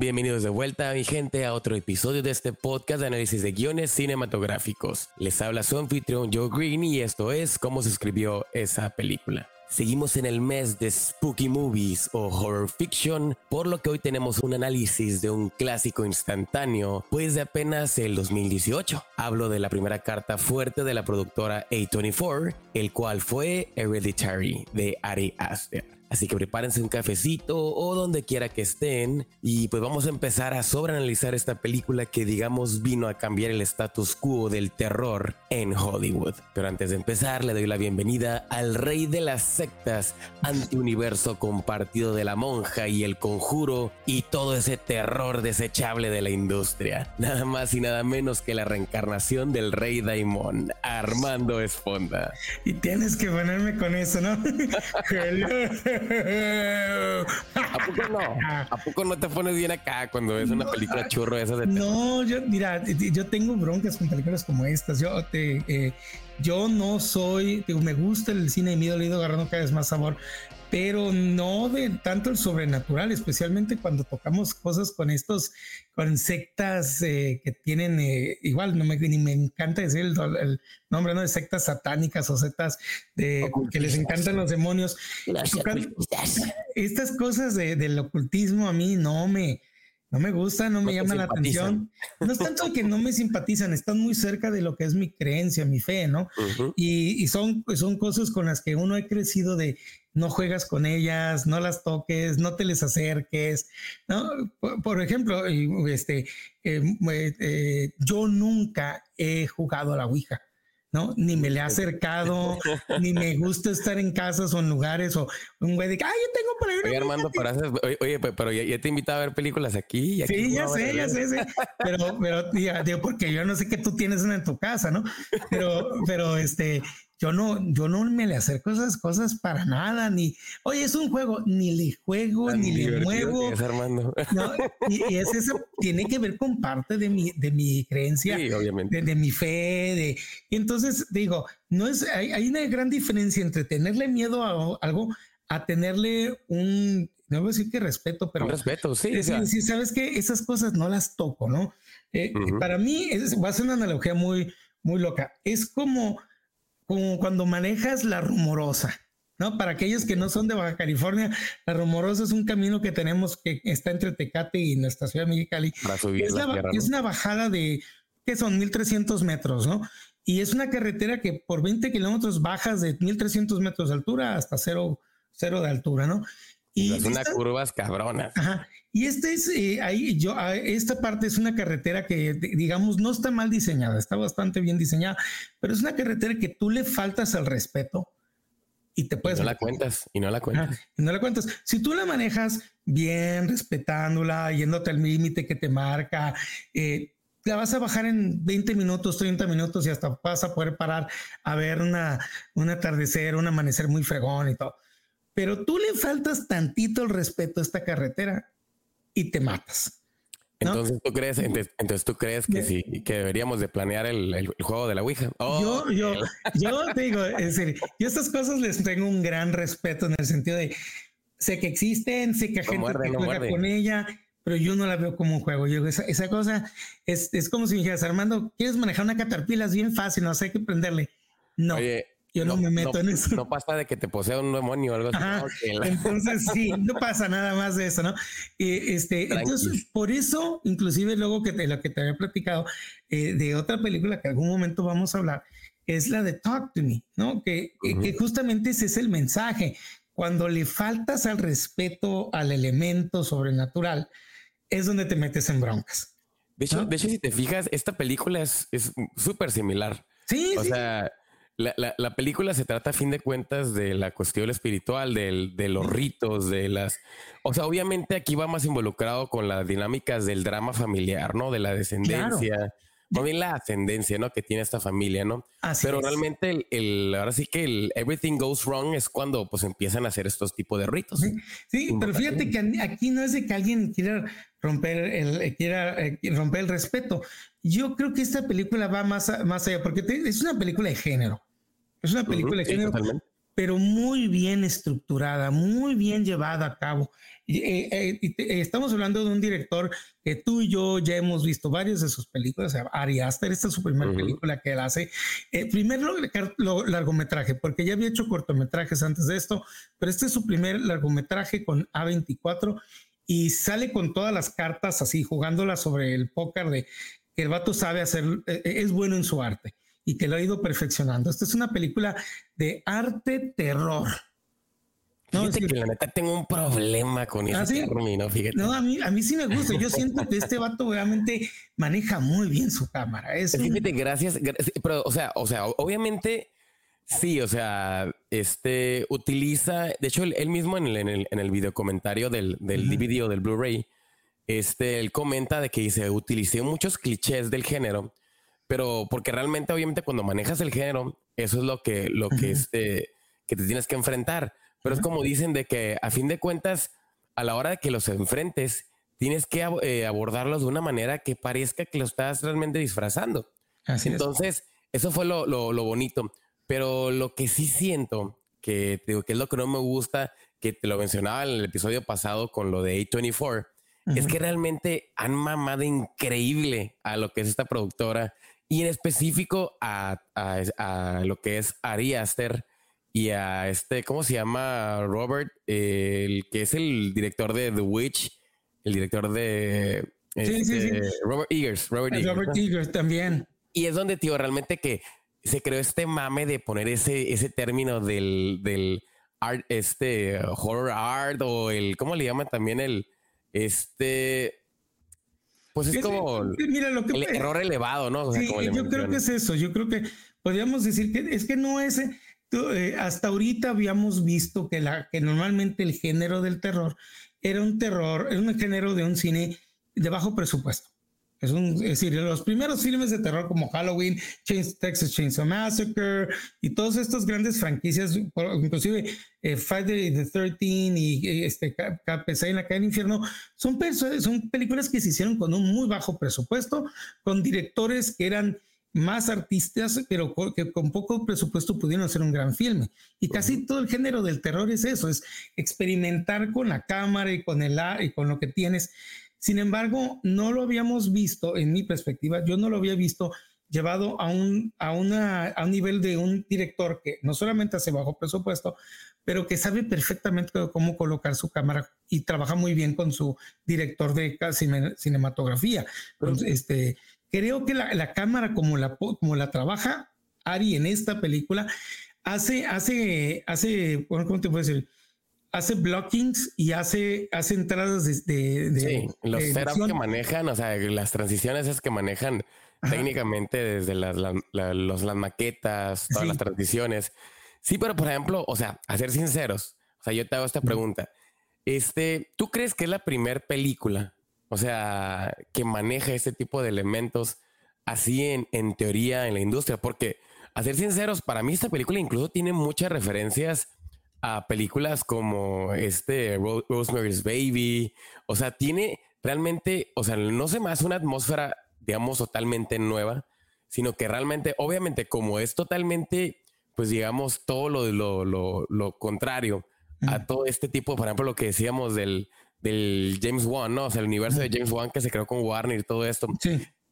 Bienvenidos de vuelta, mi gente, a otro episodio de este podcast de análisis de guiones cinematográficos. Les habla su anfitrión Joe Green y esto es cómo se escribió esa película. Seguimos en el mes de Spooky Movies o Horror Fiction, por lo que hoy tenemos un análisis de un clásico instantáneo, pues de apenas el 2018. Hablo de la primera carta fuerte de la productora A24, el cual fue Hereditary de Ari Aster. Así que prepárense un cafecito o donde quiera que estén y pues vamos a empezar a sobreanalizar esta película que digamos vino a cambiar el status quo del terror en Hollywood. Pero antes de empezar le doy la bienvenida al rey de las sectas, antiuniverso compartido de la monja y el conjuro y todo ese terror desechable de la industria. Nada más y nada menos que la reencarnación del rey Daimon, Armando Esponda. Y tienes que ponerme con eso, ¿no? ¿A poco no? ¿A poco no te pones bien acá cuando ves una película churro esa de No, yo, mira, yo tengo broncas con películas como estas. Yo te, eh, yo no soy, me gusta el cine de miedo, le he ido agarrando cada vez más sabor, pero no de tanto el sobrenatural, especialmente cuando tocamos cosas con estos, con sectas eh, que tienen, eh, igual, no me, ni me encanta decir el, nombre, ¿no? De sectas satánicas o sectas de, que les encantan los demonios. Estas cosas del ocultismo a mí no me, no me gusta, no me llama la atención. No es tanto que no me simpatizan, están muy cerca de lo que es mi creencia, mi fe, ¿no? y, son, son cosas con las que uno ha crecido de no juegas con ellas, no las toques, no te les acerques, ¿no? Por, ejemplo, este, eh, eh, yo nunca he jugado a la Ouija. ¿No? Ni me le ha acercado, ni me gusta estar en casas o en lugares o un güey de que, ay, yo tengo por ahí. Oye, Armando, para oye, pero ya, te he invitado a ver películas aquí. sí, ya sé, ya sé, sé, Pero, pero, digo, porque yo no sé que tú tienes una en tu casa, ¿no? Pero, pero este, yo no, yo no me le acerco esas cosas para nada, ni, oye, es un juego, ni le juego, ni le muevo. No, y, es eso, tiene que ver con parte de mi, de mi creencia, obviamente. De, mi fe, de, y entonces digo, no es, hay, hay, una gran diferencia entre tenerle miedo a algo, a tenerle un, no voy a decir que respeto, pero. respeto, sí. sí, sabes que esas cosas no las toco, ¿no? Eh, para mí, es, va a ser una analogía muy, muy loca. Es como como cuando manejas la rumorosa. ¿no? Para aquellos que no son de Baja California, la rumorosa es un camino que tenemos que está entre Tecate y nuestra ciudad de Mexicali. es, es una bajada de, que son 1300 metros, ¿no? Y es una carretera que por 20 kilómetros bajas de 1300 metros de altura hasta cero, cero de altura, ¿no? Y es una curvas cabronas. Ajá. Y este es eh, ahí, yo, ah, esta parte es una carretera que, digamos, no está mal diseñada, está bastante bien diseñada, pero es una carretera que tú le faltas al respeto y te puedes. no la cuentas y no la cuentas. y no la cuentas. Si tú la manejas bien, respetándola, yéndote al límite que te marca, eh, la vas a bajar en 20 minutos, 30 minutos y hasta vas a poder parar a ver una, un atardecer, un amanecer muy fregón y todo pero tú le faltas tantito el respeto a esta carretera y te matas. Entonces tú crees, entonces, tú crees que sí, que deberíamos de planear el, juego de la Ouija. yo, oh, yo, yo te digo, es decir, yo estas cosas les tengo un gran respeto en el sentido de sé que existen, sé que hay gente que juega con ella, pero yo no la veo como un juego. Yo esa, esa cosa es, es como si me dijeras, Armando, ¿quieres manejar una caterpillar? Es bien fácil, no sé que prenderle. No. Oye, yo no, me meto en eso. No pasa de que te posea un demonio o algo así. Entonces, sí, no pasa nada más de eso, ¿no? Eh, este, entonces, por eso, inclusive luego que lo que te había platicado eh, de otra película que algún momento vamos a hablar, es la de Talk to Me, ¿no? Que, que justamente ese es el mensaje. Cuando le faltas al respeto al elemento sobrenatural, es donde te metes en broncas. De hecho, de hecho si te fijas, esta película es súper similar. Sí, o sea, la, la, película se trata a fin de cuentas de la cuestión espiritual, del, de los ritos, de las... O sea, obviamente aquí va más involucrado con las dinámicas del drama familiar, ¿no? De la descendencia. Claro. bien la ascendencia, ¿no? Que tiene esta familia, ¿no? Pero realmente el, ahora sí que el everything goes wrong es cuando pues empiezan a hacer estos tipos de ritos. Sí, pero fíjate que aquí no es de que alguien quiera romper el, quiera eh, romper el respeto. Yo creo que esta película va más, más allá porque es una película de género. Es una película de género. pero muy bien estructurada, muy bien llevada a cabo. Eh, eh, eh, estamos hablando de un director que tú y yo ya hemos visto varias de sus películas. Ari Aster, esta es su primera película que él hace. primer largometraje, porque ya había hecho cortometrajes antes de esto, pero este es su primer largometraje con A24 y sale con todas las cartas así, jugándolas sobre el póker de que el vato sabe hacer, es bueno en su arte y que lo ha ido perfeccionando. Esta es una película de arte terror. No, Fíjate que la neta tengo un problema con ¿Ah, ese término, fíjate. No, a mí, a mí sí me gusta. Yo siento que este vato realmente maneja muy bien su cámara. Fíjate, gracias, Pero, o sea, o sea, obviamente, sí, o sea, este utiliza, de hecho, él, mismo en el, en el, en el video comentario del, del DVD o del Blu-ray, este, él comenta de que dice, utilicé muchos clichés del género, pero porque realmente, obviamente, cuando manejas el género, eso es lo que, lo que, este, que te tienes que enfrentar. Pero es como dicen de que a fin de cuentas, a la hora de que los enfrentes, tienes que eh, abordarlos de una manera que parezca que lo estás realmente disfrazando. Así Entonces, eso fue lo, lo, bonito. Pero lo que sí siento, que, digo, que es lo que no me gusta, que te lo mencionaba en el episodio pasado con lo de A24, es que realmente han mamado increíble a lo que es esta productora y en específico a, a, a lo que es Ari Aster y a este, ¿cómo se llama? Robert, el que es el director de The Witch, el director de sí, sí, este, sí. Robert Eagers. Robert, Eagers, también. Y es donde, tío, realmente que se creó este mame de poner ese, ese término del, del art, este horror art o el, ¿cómo le llaman también el, este, pues es como mira, lo que, el error elevado, ¿no? sí, yo creo que es eso. Yo creo que podríamos decir que es que no es, eh, hasta ahorita habíamos visto que, la, que normalmente el género del terror era un terror, era un género de un cine de bajo presupuesto. Es, un, decir, los primeros filmes de terror como Halloween, Texas Chainsaw Massacre y todas estas grandes franquicias, inclusive eh, Friday the 13 y este, KPC en la calle del infierno, son, son películas que se hicieron con un muy bajo presupuesto, con directores que eran más artistas, pero que con poco presupuesto pudieron hacer un gran filme. Y casi todo el género del terror es eso, es experimentar con la cámara y con el y con lo que tienes. Sin embargo, no lo habíamos visto, en mi perspectiva, yo no lo había visto llevado a un, a, una, a un nivel de un director que no solamente hace bajo presupuesto, pero que sabe perfectamente cómo colocar su cámara y trabaja muy bien con su director de cinematografía. Entonces, este, creo que la, cámara como la, como la trabaja Ari en esta película hace, hace, hace, ¿cómo te puedo decir? Hace blockings y hace, hace entradas de, de, sí, los setups que manejan, o sea, las transiciones es que manejan técnicamente desde las, las, maquetas, todas las transiciones. Sí, pero por ejemplo, o sea, a ser sinceros, o sea, yo te hago esta pregunta. Este, ¿tú crees que es la primera película o sea, que maneja este tipo de elementos así en, en teoría en la industria. Porque, a ser sinceros, para mí esta película incluso tiene muchas referencias a películas como este Rosemary's Baby. O sea, tiene realmente, o sea, no se hace una atmósfera, digamos, totalmente nueva, sino que realmente, obviamente, como es totalmente, pues digamos, todo lo, lo, lo, lo contrario a todo este tipo, por ejemplo, lo que decíamos del, del James Wan, ¿no? O sea, el universo de James Wan que se creó con Warner y todo esto.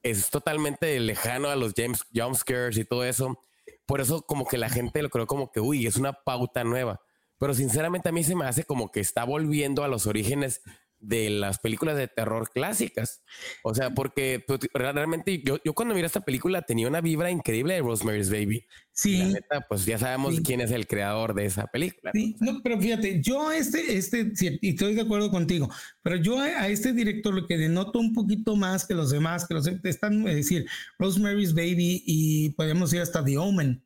Es totalmente lejano a los James jumpscares y todo eso. Por eso como que la gente lo creo como que, uy, es una pauta nueva. Pero sinceramente a mí se me hace como que está volviendo a los orígenes de las películas de terror clásicas. O sea, porque pues, realmente yo, yo cuando miré esta película tenía una vibra increíble de Rosemary's Baby. Sí. pues ya sabemos quién es el creador de esa película. Sí, no, pero fíjate, yo este, este, y estoy de acuerdo contigo, pero yo a, este director lo que denoto un poquito más que los demás, que los están, es decir, Rosemary's Baby y podemos ir hasta The Omen.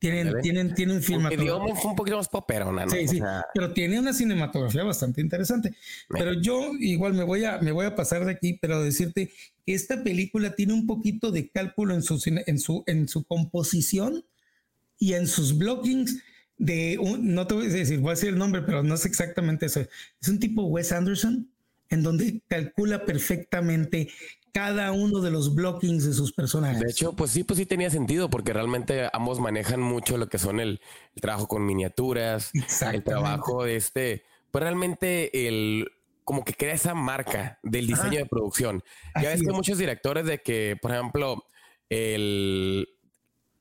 Tienen, tienen, tienen un film. fue un poquito más popero, ¿no? Sí, sí, pero tiene una cinematografía bastante interesante. Pero yo igual me voy a, me voy a pasar de aquí, pero decirte que esta película tiene un poquito de cálculo en su, en su, en su composición y en sus blockings de un, no te voy a decir, voy a decir el nombre, pero no es exactamente eso. Es un tipo Wes Anderson en donde calcula perfectamente cada uno de los blockings de sus personajes. De hecho, pues sí, pues sí tenía sentido porque realmente ambos manejan mucho lo que son el, trabajo con miniaturas, el trabajo de este, pues realmente el como que crea esa marca del diseño de producción. ya ves que muchos directores de que, por ejemplo, el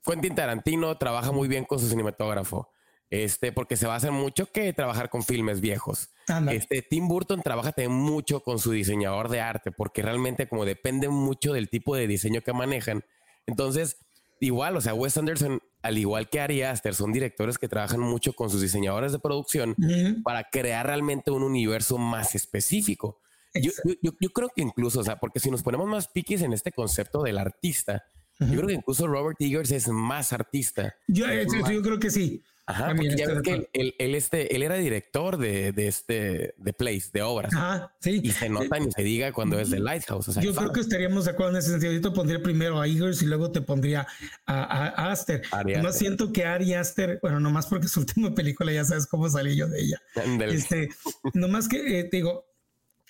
Quentin Tarantino trabaja muy bien con su cinematógrafo. Este, porque se basa mucho que trabajar con filmes viejos. Este, Tim Burton trabaja también mucho con su diseñador de arte, porque realmente como depende mucho del tipo de diseño que manejan. Entonces, igual, o sea, Wes Anderson, al igual que Ari Aster, son directores que trabajan mucho con sus diseñadores de producción para crear realmente un universo más específico. Yo, yo, creo que incluso, o sea, porque si nos ponemos más piquis en este concepto del artista, yo creo que incluso Robert Eggers es más artista. Yo, yo creo que sí. Ajá, porque ya ves que él, este, él era director de, de, este, de plays, de obras. Ajá, sí. Y se nota ni se diga cuando es de Lighthouse. yo creo que estaríamos de acuerdo en ese sentido. Yo te pondría primero a Eggers y luego te pondría a, Aster. No siento que Ari Aster, bueno, nomás porque su última película ya sabes cómo salí yo de ella. Este, nomás que eh, te digo,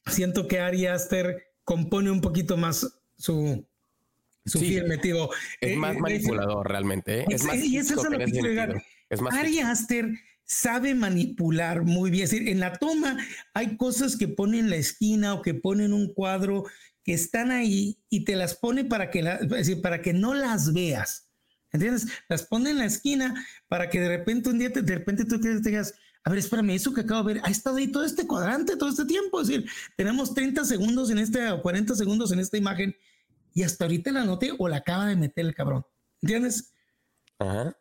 siento que Ari Aster compone un poquito más su, su firme, digo. Es eh, más eh, manipulador realmente. Es, más y eso es lo que quiero llegar Ari Aster sabe manipular muy bien. Es decir, en la toma hay cosas que pone en la esquina o que pone en un cuadro que están ahí y te las pone para que, decir, para que no las veas. ¿Entiendes? Las pone en la esquina para que de repente un día te, de repente tú te digas, a ver, espérame, eso que acabo de ver, ha estado ahí todo este cuadrante, todo este tiempo. Es decir, tenemos 30 segundos en este o 40 segundos en esta imagen y hasta ahorita la noté o la acaba de meter el cabrón. ¿Entiendes? Ajá.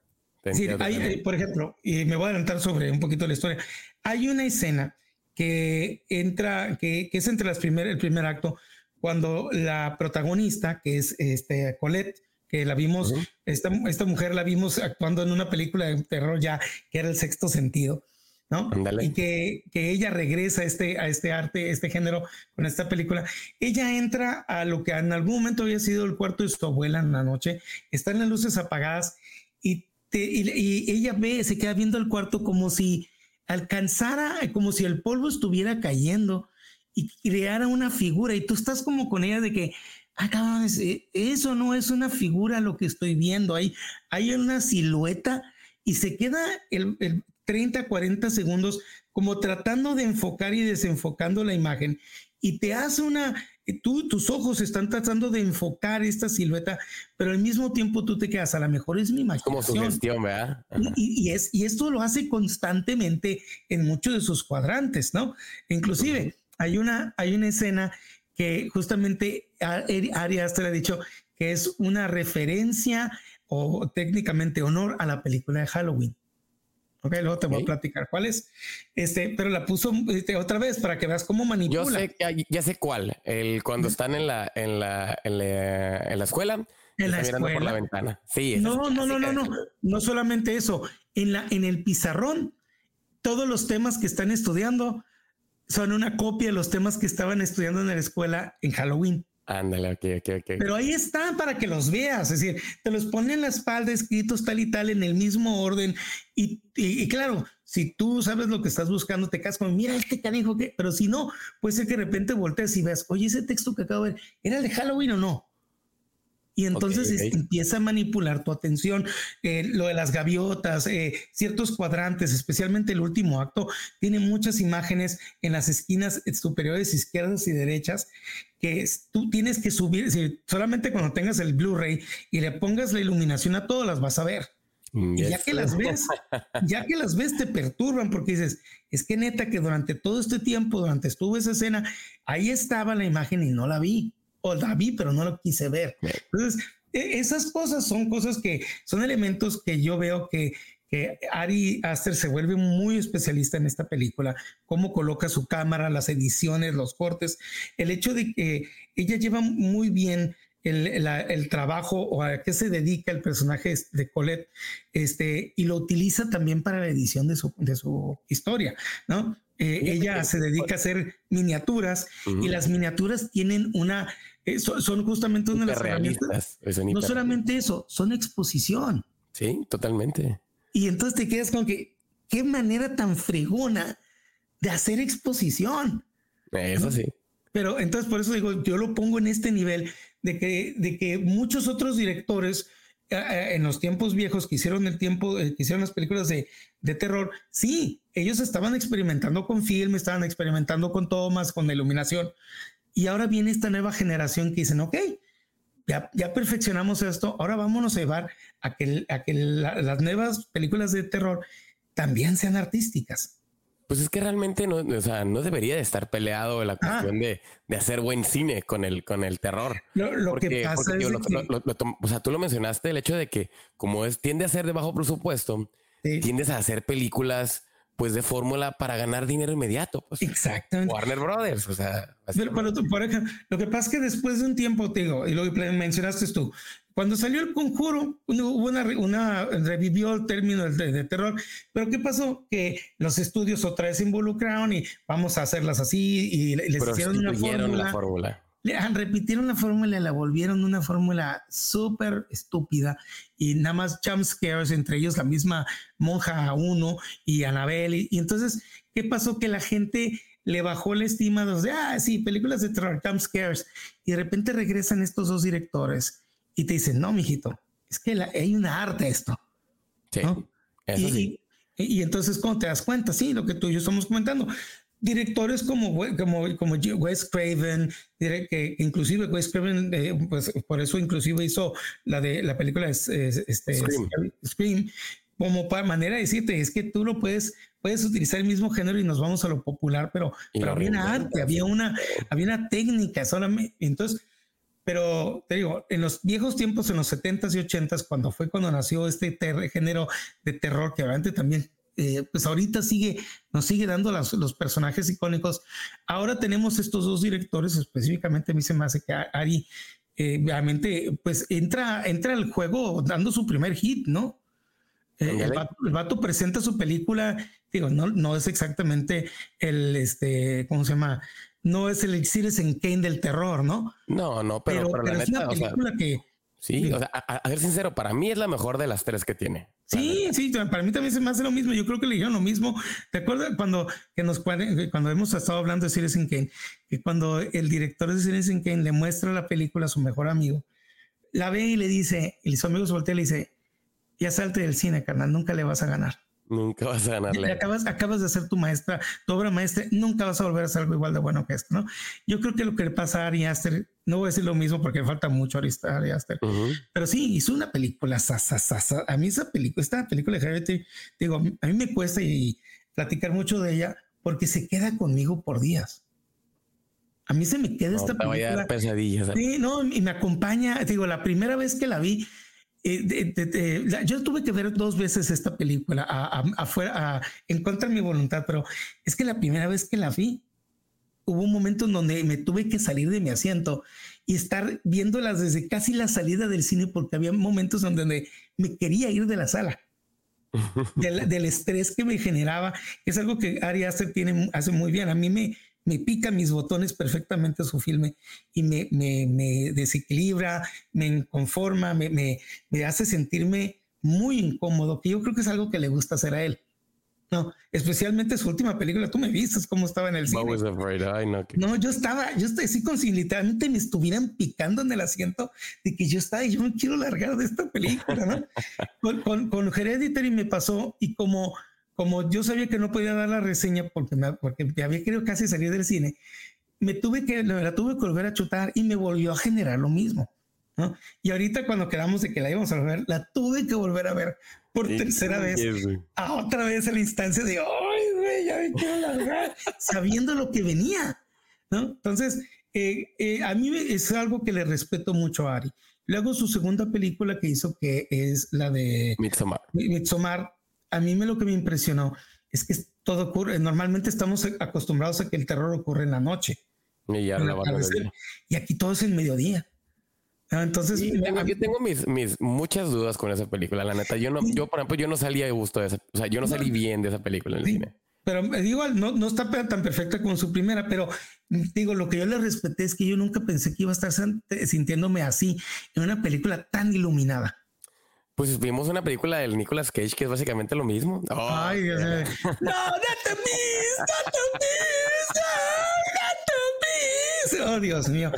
Sí, hay, por ejemplo, y me voy a adelantar sobre un poquito la historia. Hay una escena que entra, que, es entre las primer, el primer acto, cuando la protagonista, que es este, Colette, que la vimos, esta, esta, mujer la vimos actuando en una película de terror ya, que era el sexto sentido, ¿no? Y que, que, ella regresa a este, a este arte, este género con esta película. Ella entra a lo que en algún momento había sido el cuarto de su abuela en la noche, están las luces apagadas y y, ella ve, se queda viendo el cuarto como si alcanzara, como si el polvo estuviera cayendo y creara una figura. Y tú estás como con ella de que, ah, eso no es una figura lo que estoy viendo. Hay, hay una silueta y se queda el, el 30, 40 segundos como tratando de enfocar y desenfocando la imagen y te hace una, tú, tus ojos están tratando de enfocar esta silueta, pero al mismo tiempo tú te quedas, a lo mejor es mi imaginación. Como sugestión, ¿verdad? Y, es, y esto lo hace constantemente en muchos de sus cuadrantes, ¿no? Inclusive hay, una, hay una escena que justamente Ari Aster ha dicho que es una referencia o técnicamente honor a la película de Halloween. Ok, luego te voy a platicar cuál es. Este, pero la puso este, otra vez para que veas cómo manipula. Yo sé, ya, sé cuál. El cuando están en la, en la, en la, escuela. En la escuela. por la ventana. Sí. No, no, no, no, no. No solamente eso. En la, en el pizarrón, todos los temas que están estudiando son una copia de los temas que estaban estudiando en la escuela en Halloween. Ándale, ok, ok, ok. Pero ahí están para que los veas, es decir, te los ponen en la espalda escritos tal y tal en el mismo orden. Y, claro, si tú sabes lo que estás buscando, te quedas como, mira este canijo que, pero si no, puede ser que de repente voltees y veas, oye, ese texto que acabo de ver, ¿era el de Halloween o no? Y entonces empieza a manipular tu atención. Eh, lo de las gaviotas, eh, ciertos cuadrantes, especialmente el último acto, tiene muchas imágenes en las esquinas superiores, izquierdas y derechas que tú tienes que subir. solamente cuando tengas el Blu-ray y le pongas la iluminación a todas las vas a ver. Y ya que las ves, ya que las ves te perturban porque dices, es que neta que durante todo este tiempo, durante estuvo esa escena, ahí estaba la imagen y no la vi o la vi, pero no lo quise ver. Entonces, e, esas cosas son cosas que son elementos que yo veo que, que Ari Aster se vuelve muy especialista en esta película, cómo coloca su cámara, las ediciones, los cortes, el hecho de que ella lleva muy bien el, el, trabajo o a qué se dedica el personaje de Colette, este, y lo utiliza también para la edición de su, de su historia, ¿no? Eh, ella se dedica a hacer miniaturas y las miniaturas tienen una, eh, son, justamente una de las herramientas. No solamente eso, son exposición. Sí, totalmente. Y entonces te quedas con que, qué manera tan fregona de hacer exposición. Eso sí. Pero entonces por eso digo, yo lo pongo en este nivel de que, de que muchos otros directores eh, eh, en los tiempos viejos que hicieron el tiempo, eh, que hicieron las películas de, de, terror, sí, ellos estaban experimentando con film, estaban experimentando con tomas, con iluminación. Y ahora viene esta nueva generación que dicen, ok, ya, ya perfeccionamos esto, ahora vámonos a llevar a que, a que las nuevas películas de terror también sean artísticas. Pues es que realmente no, o sea, no debería de estar peleado la ah. cuestión de, de, hacer buen cine con el, con el terror. Lo, que pasa es o sea, tú lo mencionaste, el hecho de que como es, tiende a ser de bajo presupuesto, tiendes a hacer películas pues de fórmula para ganar dinero inmediato. Pues. Exactamente. Warner Brothers, o sea. Pero, por ejemplo, lo que pasa es que después de un tiempo, te digo, y lo mencionaste tú, cuando salió el conjuro, hubo una, una revivió el término de, terror, pero ¿qué pasó? Que los estudios otra vez se involucraron y vamos a hacerlas así y les hicieron una fórmula. Repitieron la fórmula y la volvieron una fórmula súper estúpida y nada más jump scares, entre ellos la misma monja 1 y Annabelle. Y, entonces, ¿qué pasó? Que la gente le bajó la estima de, ah, sí, películas de terror, jump scares. Y de repente regresan estos dos directores y te dicen, no, mijito, es que hay una arte esto. Sí, y, Y, entonces, ¿cómo te das cuenta? Sí, lo que tú y yo estamos comentando. Directores como, como, como Wes Craven, que inclusive Wes Craven, eh, pues por eso inclusive hizo la de la película este, Scream. como para manera de decirte, es que tú lo puedes, puedes utilizar el mismo género y nos vamos a lo popular, pero, pero había una arte, había una, había una técnica solamente. Entonces, pero te digo, en los viejos tiempos, en los 70s y 80s, cuando fue cuando nació este género de terror, que obviamente también, eh, pues ahorita sigue, nos sigue dando los personajes icónicos. Ahora tenemos estos dos directores, específicamente a mí se me hace que Ari, eh, obviamente, pues entra, entra al juego dando su primer hit, ¿no? Eh, el, vato, presenta su película, digo, no, no es exactamente el, este, ¿cómo se llama? no es el Exiles en Kane del terror, ¿no? No, no, pero, pero, la neta, película que. Sí, o sea, a, ser sincero, para mí es la mejor de las tres que tiene. Sí, sí, para mí también se me hace lo mismo. Yo creo que le dijeron lo mismo. ¿Te acuerdas cuando, que nos, cuando hemos estado hablando de Citizen Kane? Que cuando el director de Citizen Kane le muestra la película a su mejor amigo, la ve y le dice, y su amigo se voltea y le dice, ya salte del cine, carnal, nunca le vas a ganar. Nunca vas a ganarle. Acabas, acabas de hacer tu maestra, tu obra maestra, nunca vas a volver a hacer algo igual de bueno que esto, ¿no? Yo creo que lo que le pasa a Ari Aster, no voy a decir lo mismo porque falta mucho a Ari Aster, pero sí, hizo una película, a mí esa película, esta película de Heredity, digo, a mí me cuesta y platicar mucho de ella porque se queda conmigo por días. A mí se me queda esta película. pesadillas. Sí, no, y me acompaña, digo, la primera vez que la vi, eh, yo tuve que ver dos veces esta película afuera, en contra de mi voluntad, pero es que la primera vez que la vi, hubo un momento en donde me tuve que salir de mi asiento y estar viéndolas desde casi la salida del cine porque había momentos donde me quería ir de la sala. del, del, estrés que me generaba, es algo que Ari Aster tiene, hace muy bien. A mí me, me pica mis botones perfectamente su filme y me, me, me desequilibra, me conforma, me, me, me, hace sentirme muy incómodo, que yo creo que es algo que le gusta hacer a él. No, especialmente su última película, tú me viste cómo estaba en el cine. no, yo estaba, yo estoy así con si literalmente me estuvieran picando en el asiento de que yo estaba y yo me quiero largar de esta película, ¿no? con, con, con Hereditary me pasó y como como yo sabía que no podía dar la reseña porque me, porque había querido casi salir del cine, me tuve que, la tuve que volver a chutar y me volvió a generar lo mismo. ¿no? Y ahorita cuando quedamos de que la íbamos a ver, la tuve que volver a ver por tercera vez, a otra vez a la instancia de, ay, güey, ya me quiero largar, sabiendo lo que venía, ¿no? Entonces, eh, eh, a mí es algo que le respeto mucho a Ari. Luego su segunda película que hizo, que es la de Midsommar. Midsommar, a mí me lo que me impresionó es que todo ocurre, normalmente estamos acostumbrados a que el terror ocurre en la noche. Y, ya y aquí todo es en mediodía. Ah, entonces, yo tengo mis, mis, muchas dudas con esa película. La neta, yo no, yo por ejemplo, yo no salí de gusto de esa, o sea, yo no salí bien de esa película en el cine. Pero digo, no, no está tan perfecta como su primera, pero digo, lo que yo le respeté es que yo nunca pensé que iba a estar sintiéndome así en una película tan iluminada. Pues vimos una película del Nicolas Cage que es básicamente lo mismo. Ay, Dios mío. No, not the beast. oh, Dios mío.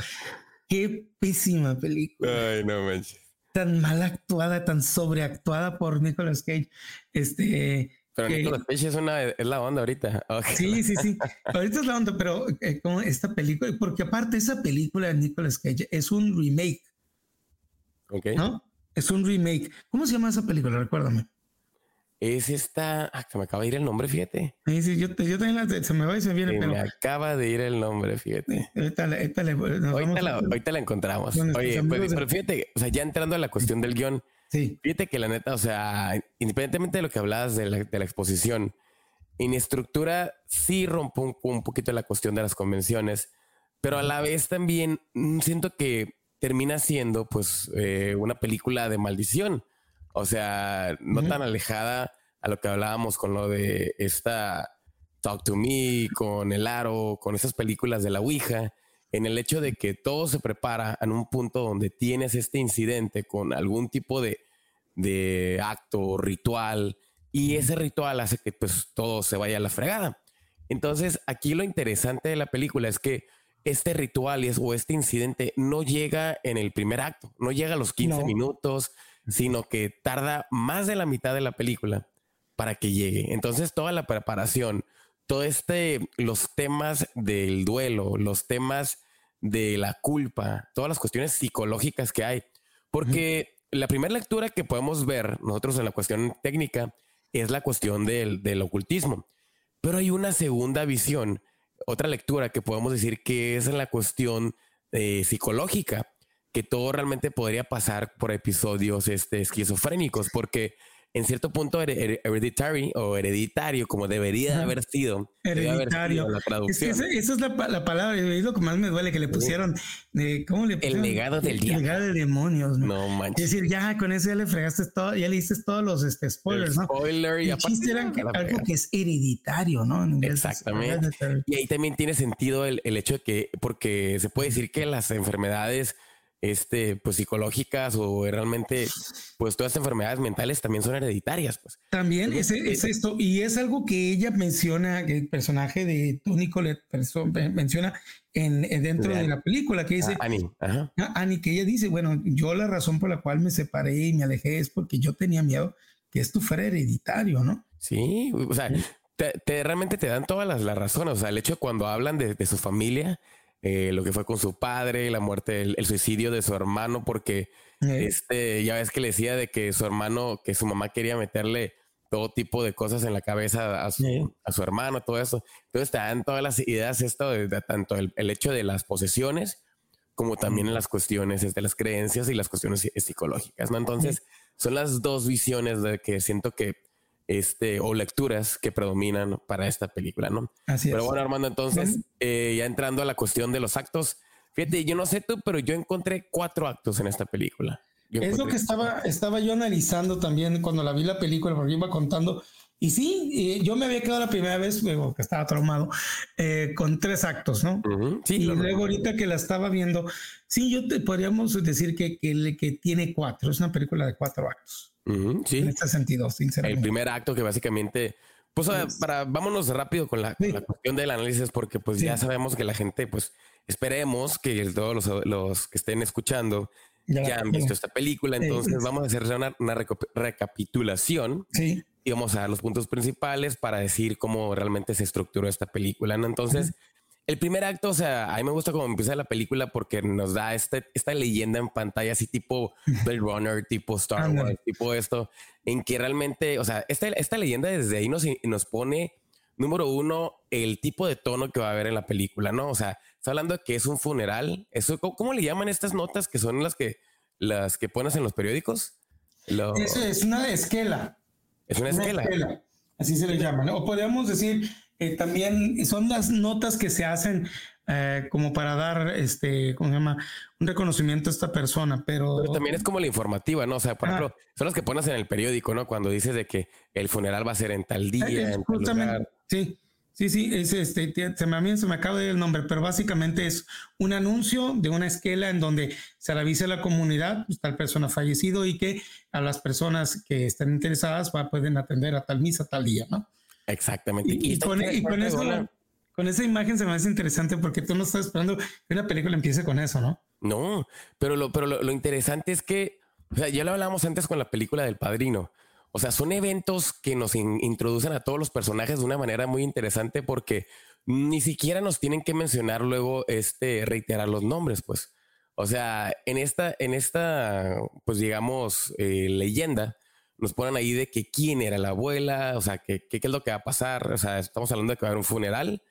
Qué pésima película. Ay, no manches. Tan mal actuada, tan sobreactuada por Nicolas Cage. Este. Pero Nicolas Cage es, una, es la onda ahorita. Sí, sí, sí. ahorita es la onda, pero eh, como esta película, porque aparte esa película de Nicolas Cage es un remake. Ok. ¿No? Es un remake. ¿Cómo se llama esa película? Recuérdame es esta. Ah, que me acaba de ir el nombre, fíjate. Sí, sí, yo, yo también la, se me va y se viene. Me acaba de ir el nombre, fíjate. Ahorita, ahorita, la, ahorita la, encontramos. Oye, pues, pero fíjate, o sea, ya entrando a la cuestión del guion, sí. fíjate que la neta, o sea, independientemente de lo que hablabas de la, de la exposición, en estructura sí rompo un, un, poquito la cuestión de las convenciones, pero a la vez también mm, siento que termina siendo pues eh, una película de maldición. O sea, no tan alejada a lo que hablábamos con lo de esta Talk to Me, con El Aro, con esas películas de la Ouija, en el hecho de que todo se prepara en un punto donde tienes este incidente con algún tipo de, de acto, ritual, y ese ritual hace que pues todo se vaya a la fregada. Entonces, aquí lo interesante de la película es que este ritual o este incidente no llega en el primer acto, no llega a los 15 minutos, sino que tarda más de la mitad de la película para que llegue. Entonces, toda la preparación, todo este, los temas del duelo, los temas de la culpa, todas las cuestiones psicológicas que hay, porque la primera lectura que podemos ver nosotros en la cuestión técnica es la cuestión del, del ocultismo, pero hay una segunda visión, otra lectura que podemos decir que es en la cuestión eh, psicológica, que todo realmente podría pasar por episodios este, esquizofrénicos, porque en cierto punto hereditary o hereditario, como debería haber sido. Hereditario. la traducción. esa, es la, palabra, es lo que más me duele, que le pusieron, ¿cómo le pusieron? El legado del diablo. El legado de demonios. No, manches. Es decir, ya con eso ya le fregaste todo, ya le hiciste todos los este, spoilers, ¿no? Spoiler y el chiste era algo que es hereditario, ¿no? Exactamente. Y ahí también tiene sentido el, el hecho de que, porque se puede decir que las enfermedades este, pues psicológicas o realmente, pues todas estas enfermedades mentales también son hereditarias, pues. También es, es, esto, y es algo que ella menciona, el personaje de Tony Colette menciona en, dentro de la película, que dice, ah, Annie, Ajá. Ah, Annie, que ella dice, bueno, yo la razón por la cual me separé y me alejé es porque yo tenía miedo que esto fuera hereditario, ¿no? Sí, o sea, te, realmente te dan todas las, las, razones, o sea, el hecho de cuando hablan de, de su familia, eh, lo que fue con su padre, la muerte, el, suicidio de su hermano, porque este, ya ves que le decía de que su hermano, que su mamá quería meterle todo tipo de cosas en la cabeza a su, a su hermano, todo eso. Entonces te dan todas las ideas, esto de, tanto el, hecho de las posesiones, como también en las cuestiones de las creencias y las cuestiones psicológicas, ¿no? Entonces, son las dos visiones de que siento que este, o lecturas que predominan para esta película, ¿no? Así pero bueno, Armando, entonces, eh, ya entrando a la cuestión de los actos, fíjate, yo no sé tú, pero yo encontré cuatro actos en esta película. es lo que estaba, estaba yo analizando también cuando la vi la película, porque iba contando. Y sí, yo me había quedado la primera vez, luego que estaba traumado, eh, con tres actos, ¿no? sí, y luego ahorita que la estaba viendo, sí, yo te podríamos decir que, que, que tiene cuatro, es una película de cuatro actos sí. En este sentido, sinceramente. El primer acto que básicamente, pues para, vámonos rápido con la, cuestión del análisis, porque pues ya sabemos que la gente, pues esperemos que todos los, los que estén escuchando ya, han visto esta película, entonces vamos a hacer una, una recapitulación. Sí. Y vamos a dar los puntos principales para decir cómo realmente se estructuró esta película. ¿no? Entonces, el primer acto, o sea, a mí me gusta cómo empieza la película porque nos da este, esta leyenda en pantalla, así tipo Blade Runner, tipo Star Wars, tipo esto, en que realmente, o sea, esta, esta leyenda desde ahí nos, nos pone, número uno, el tipo de tono que va a haber en la película, ¿no? O sea, está hablando de que es un funeral. Eso, ¿cómo, le llaman estas notas que son las que, las que pones en los periódicos? Eso es una esquela. Es una, esquela. Así se le llama. O podríamos decir eh, también son las notas que se hacen eh, como para dar, este, ¿cómo se llama? Un reconocimiento a esta persona, pero... pero... también es como la informativa, ¿no? O sea, por ejemplo, son las que pones en el periódico, ¿no? Cuando dices de que el funeral va a ser en tal día, eh, en tal lugar. Sí, sí, sí, es este, se me, se me acaba de ir el nombre, pero básicamente es un anuncio de una esquela en donde se le avisa a la comunidad, pues, tal persona fallecido y que a las personas que estén interesadas va, pueden atender a tal misa tal día, ¿no? Exactamente. Y, con, eso, con esa imagen se me hace interesante porque tú no estás esperando que una película empiece con eso, ¿no? No, pero lo, pero lo, interesante es que, o sea, ya lo hablábamos antes con la película del Padrino. O sea, son eventos que nos introducen a todos los personajes de una manera muy interesante porque ni siquiera nos tienen que mencionar luego este reiterar los nombres, pues. O sea, en esta, en esta, pues digamos, eh, leyenda, nos ponen ahí de que quién era la abuela, o sea, qué es lo que va a pasar. O sea, estamos hablando de que va a haber un funeral,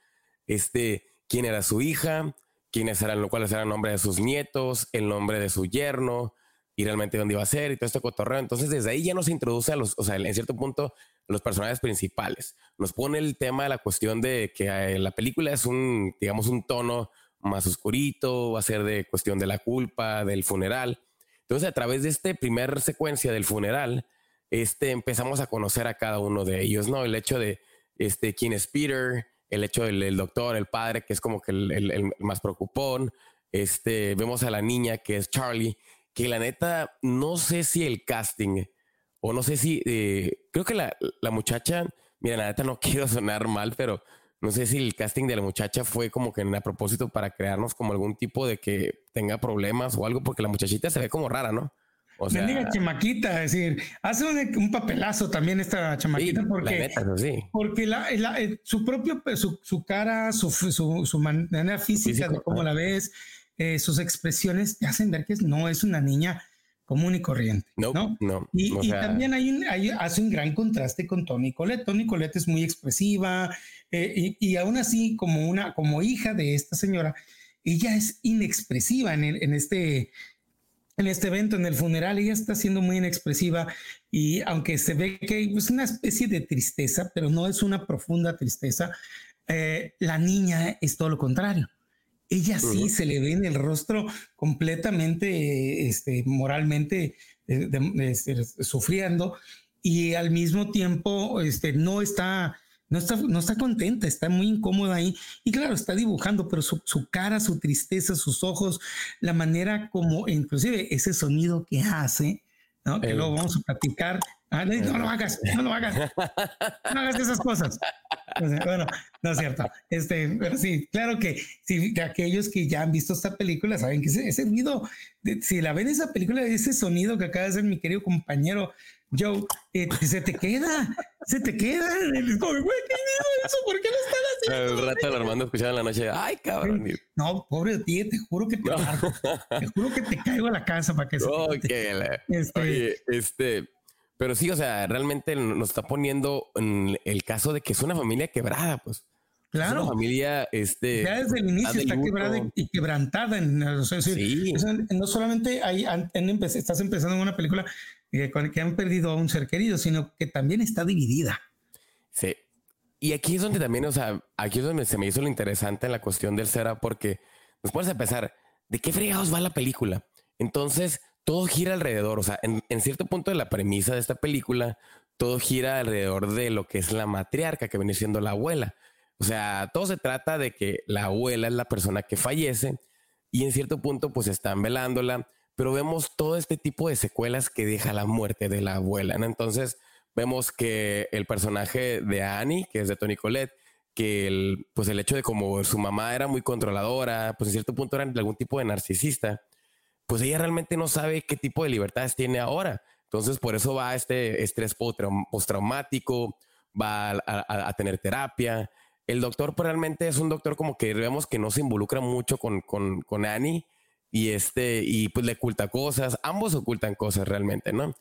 este, quién era su hija, quiénes eran, cuáles eran el nombre de sus nietos, el nombre de su yerno y realmente dónde iba a ser y todo este cotorreo. Entonces, desde ahí ya nos introduce a los, o sea, en cierto punto, los personajes principales. Nos pone el tema de la cuestión de que eh, la película es un, digamos, un tono más oscurito, va a ser de cuestión de la culpa, del funeral. Entonces, a través de esta primera secuencia del funeral, este, empezamos a conocer a cada uno de ellos, ¿no? El hecho de este, quién es Peter, el hecho del doctor, el padre, que es como que el, más preocupón. Este, vemos a la niña que es Charlie, que la neta, no sé si el casting, o no sé si, eh, creo que la, la muchacha, mira, la neta no quiero sonar mal, pero no sé si el casting de la muchacha fue como que a propósito para crearnos como algún tipo de que tenga problemas o algo, porque la muchachita se ve como rara, ¿no? O sea, Bendiga chamaquita, es decir, hace un, papelazo también esta chamaquita porque, porque la, eh, su propio, su, su cara, su, su, su, manera física, de cómo la ves, eh, sus expresiones te hacen ver que no es una niña común y corriente. No, no. Y, y también hay, un, hay, hace un gran contraste con Tony Colette. Tony Colette es muy expresiva eh, y, y, aún así como una, como hija de esta señora, ella es inexpresiva en, en este en este evento, en el funeral, ella está siendo muy inexpresiva y aunque se ve que es una especie de tristeza, pero no es una profunda tristeza, eh, la niña es todo lo contrario. Ella sí se le ve en el rostro completamente, este, moralmente eh, este, sufriendo y al mismo tiempo este, no está no está, no está contenta, está muy incómoda ahí. Y claro, está dibujando, pero su, cara, su tristeza, sus ojos, la manera como, inclusive ese sonido que hace, ¿no? que luego vamos a platicar. Ah, no, lo hagas, no lo hagas, no hagas esas cosas. bueno, no es cierto. Este, pero sí, claro que si aquellos que ya han visto esta película saben que ese, ese si la ven esa película, ese sonido que acaba de hacer mi querido compañero Joe, eh, se te queda, se te queda. Como, güey, ¿qué es eso? ¿Por qué lo están haciendo? El rato de Armando escuchaba en la noche, ay, cabrón. No, pobre de ti, te juro que te, te juro que te caigo a la casa para que se este... Oye, este, pero sí, o sea, realmente nos está poniendo en el caso de que es una familia quebrada, pues. Claro. Es una familia, este. Ya desde el inicio está quebrada y quebrantada. En, o sea, sí. no solamente hay, estás empezando en una película que, han perdido a un ser querido, sino que también está dividida. Sí. Y aquí es donde también, o sea, aquí es donde se me hizo lo interesante en la cuestión del Cera, porque nos puedes empezar, ¿de qué fregados va la película? Entonces, todo gira alrededor, o sea, en, cierto punto de la premisa de esta película, todo gira alrededor de lo que es la matriarca, que viene siendo la abuela. O sea, todo se trata de que la abuela es la persona que fallece y en cierto punto, pues están velándola pero vemos todo este tipo de secuelas que deja la muerte de la abuela. Entonces, vemos que el personaje de Annie, que es de Tony Colette, que el, pues el hecho de como su mamá era muy controladora, pues en cierto punto era algún tipo de narcisista, pues ella realmente no sabe qué tipo de libertades tiene ahora. Entonces, por eso va a este estrés postraumático, va a, tener terapia. El doctor pues, realmente es un doctor como que vemos que no se involucra mucho con, con, con Annie y este, y pues le oculta cosas, ambos ocultan cosas realmente, ¿no?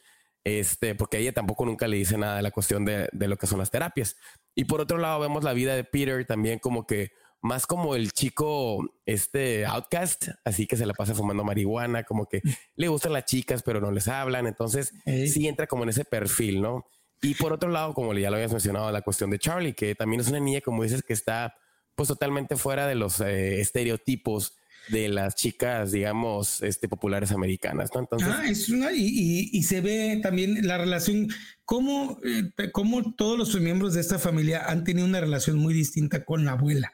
Este, porque ella tampoco nunca le dice nada de la cuestión de, de, lo que son las terapias. Y por otro lado, vemos la vida de Peter también como que más como el chico, este outcast, así que se la pasa fumando marihuana, como que le gustan las chicas, pero no les hablan. Entonces, sí entra como en ese perfil, ¿no? Y por otro lado, como ya lo habías mencionado, la cuestión de Charlie, que también es una niña, como dices, que está pues totalmente fuera de los eh, estereotipos de las chicas, digamos, este, populares americanas, ¿no? Entonces, ah, es una, y, y, se ve también la relación, cómo, eh, cómo todos los miembros de esta familia han tenido una relación muy distinta con la abuela.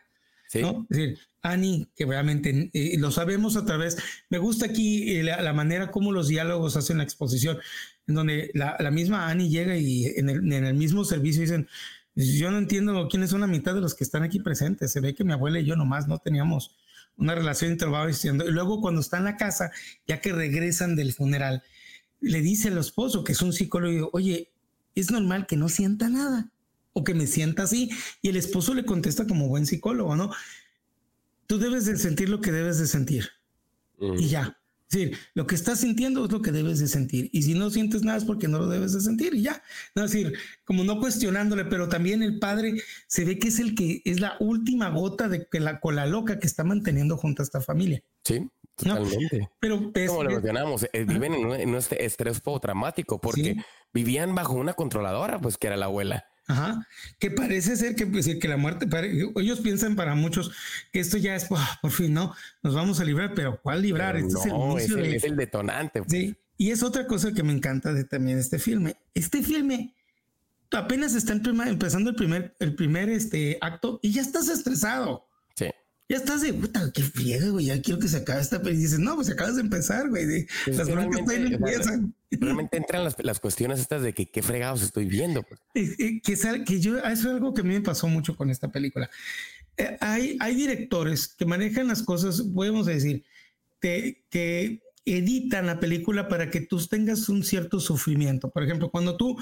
¿Sí? ¿no? Es decir, Annie, que realmente eh, lo sabemos a través, me gusta aquí eh, la, manera como los diálogos hacen la exposición, en donde la, misma Annie llega y en el, el mismo servicio dicen, Yo no entiendo quiénes son la mitad de los que están aquí presentes. Se ve que mi abuela y yo nomás no teníamos una relación intervalo diciendo. Y luego cuando está en la casa, ya que regresan del funeral, le dice al esposo, que es un psicólogo, oye, es normal que no sienta nada o que me sienta así. Y el esposo le contesta como buen psicólogo, ¿no? Tú debes de sentir lo que debes de sentir. Y ya. Es decir, lo que estás sintiendo es lo que debes de sentir. Y si no sientes nada es porque no lo debes de sentir y ya. No, es decir, como no cuestionándole, pero también el padre se ve que es el que es la última gota de que la cola loca que está manteniendo junto a esta familia. Sí. Totalmente. Pero como lo mencionamos, eh, viven en, un, estrés traumático porque vivían bajo una controladora, pues que era la abuela. Ajá, que parece ser que, pues, que la muerte, ellos piensan para muchos que esto ya es, por fin, ¿no? Nos vamos a librar, pero ¿cuál librar? este es, el, es, el, detonante. Pues. Sí, y es otra cosa que me encanta de también este filme. Este filme apenas está empezando el primer, el primer este, acto y ya estás estresado. Sí. Ya estás de puta, qué friega, güey. Ya quiero que se acabe esta película. Y dices, no, pues acabas de empezar, güey. Las broncas empiezan. Realmente entran las, las, cuestiones estas de que qué fregados estoy viendo. Que, que yo, eso es algo que a mí me pasó mucho con esta película. Eh, hay, hay directores que manejan las cosas, podemos decir, que, que editan la película para que tú tengas un cierto sufrimiento. Por ejemplo, cuando tú,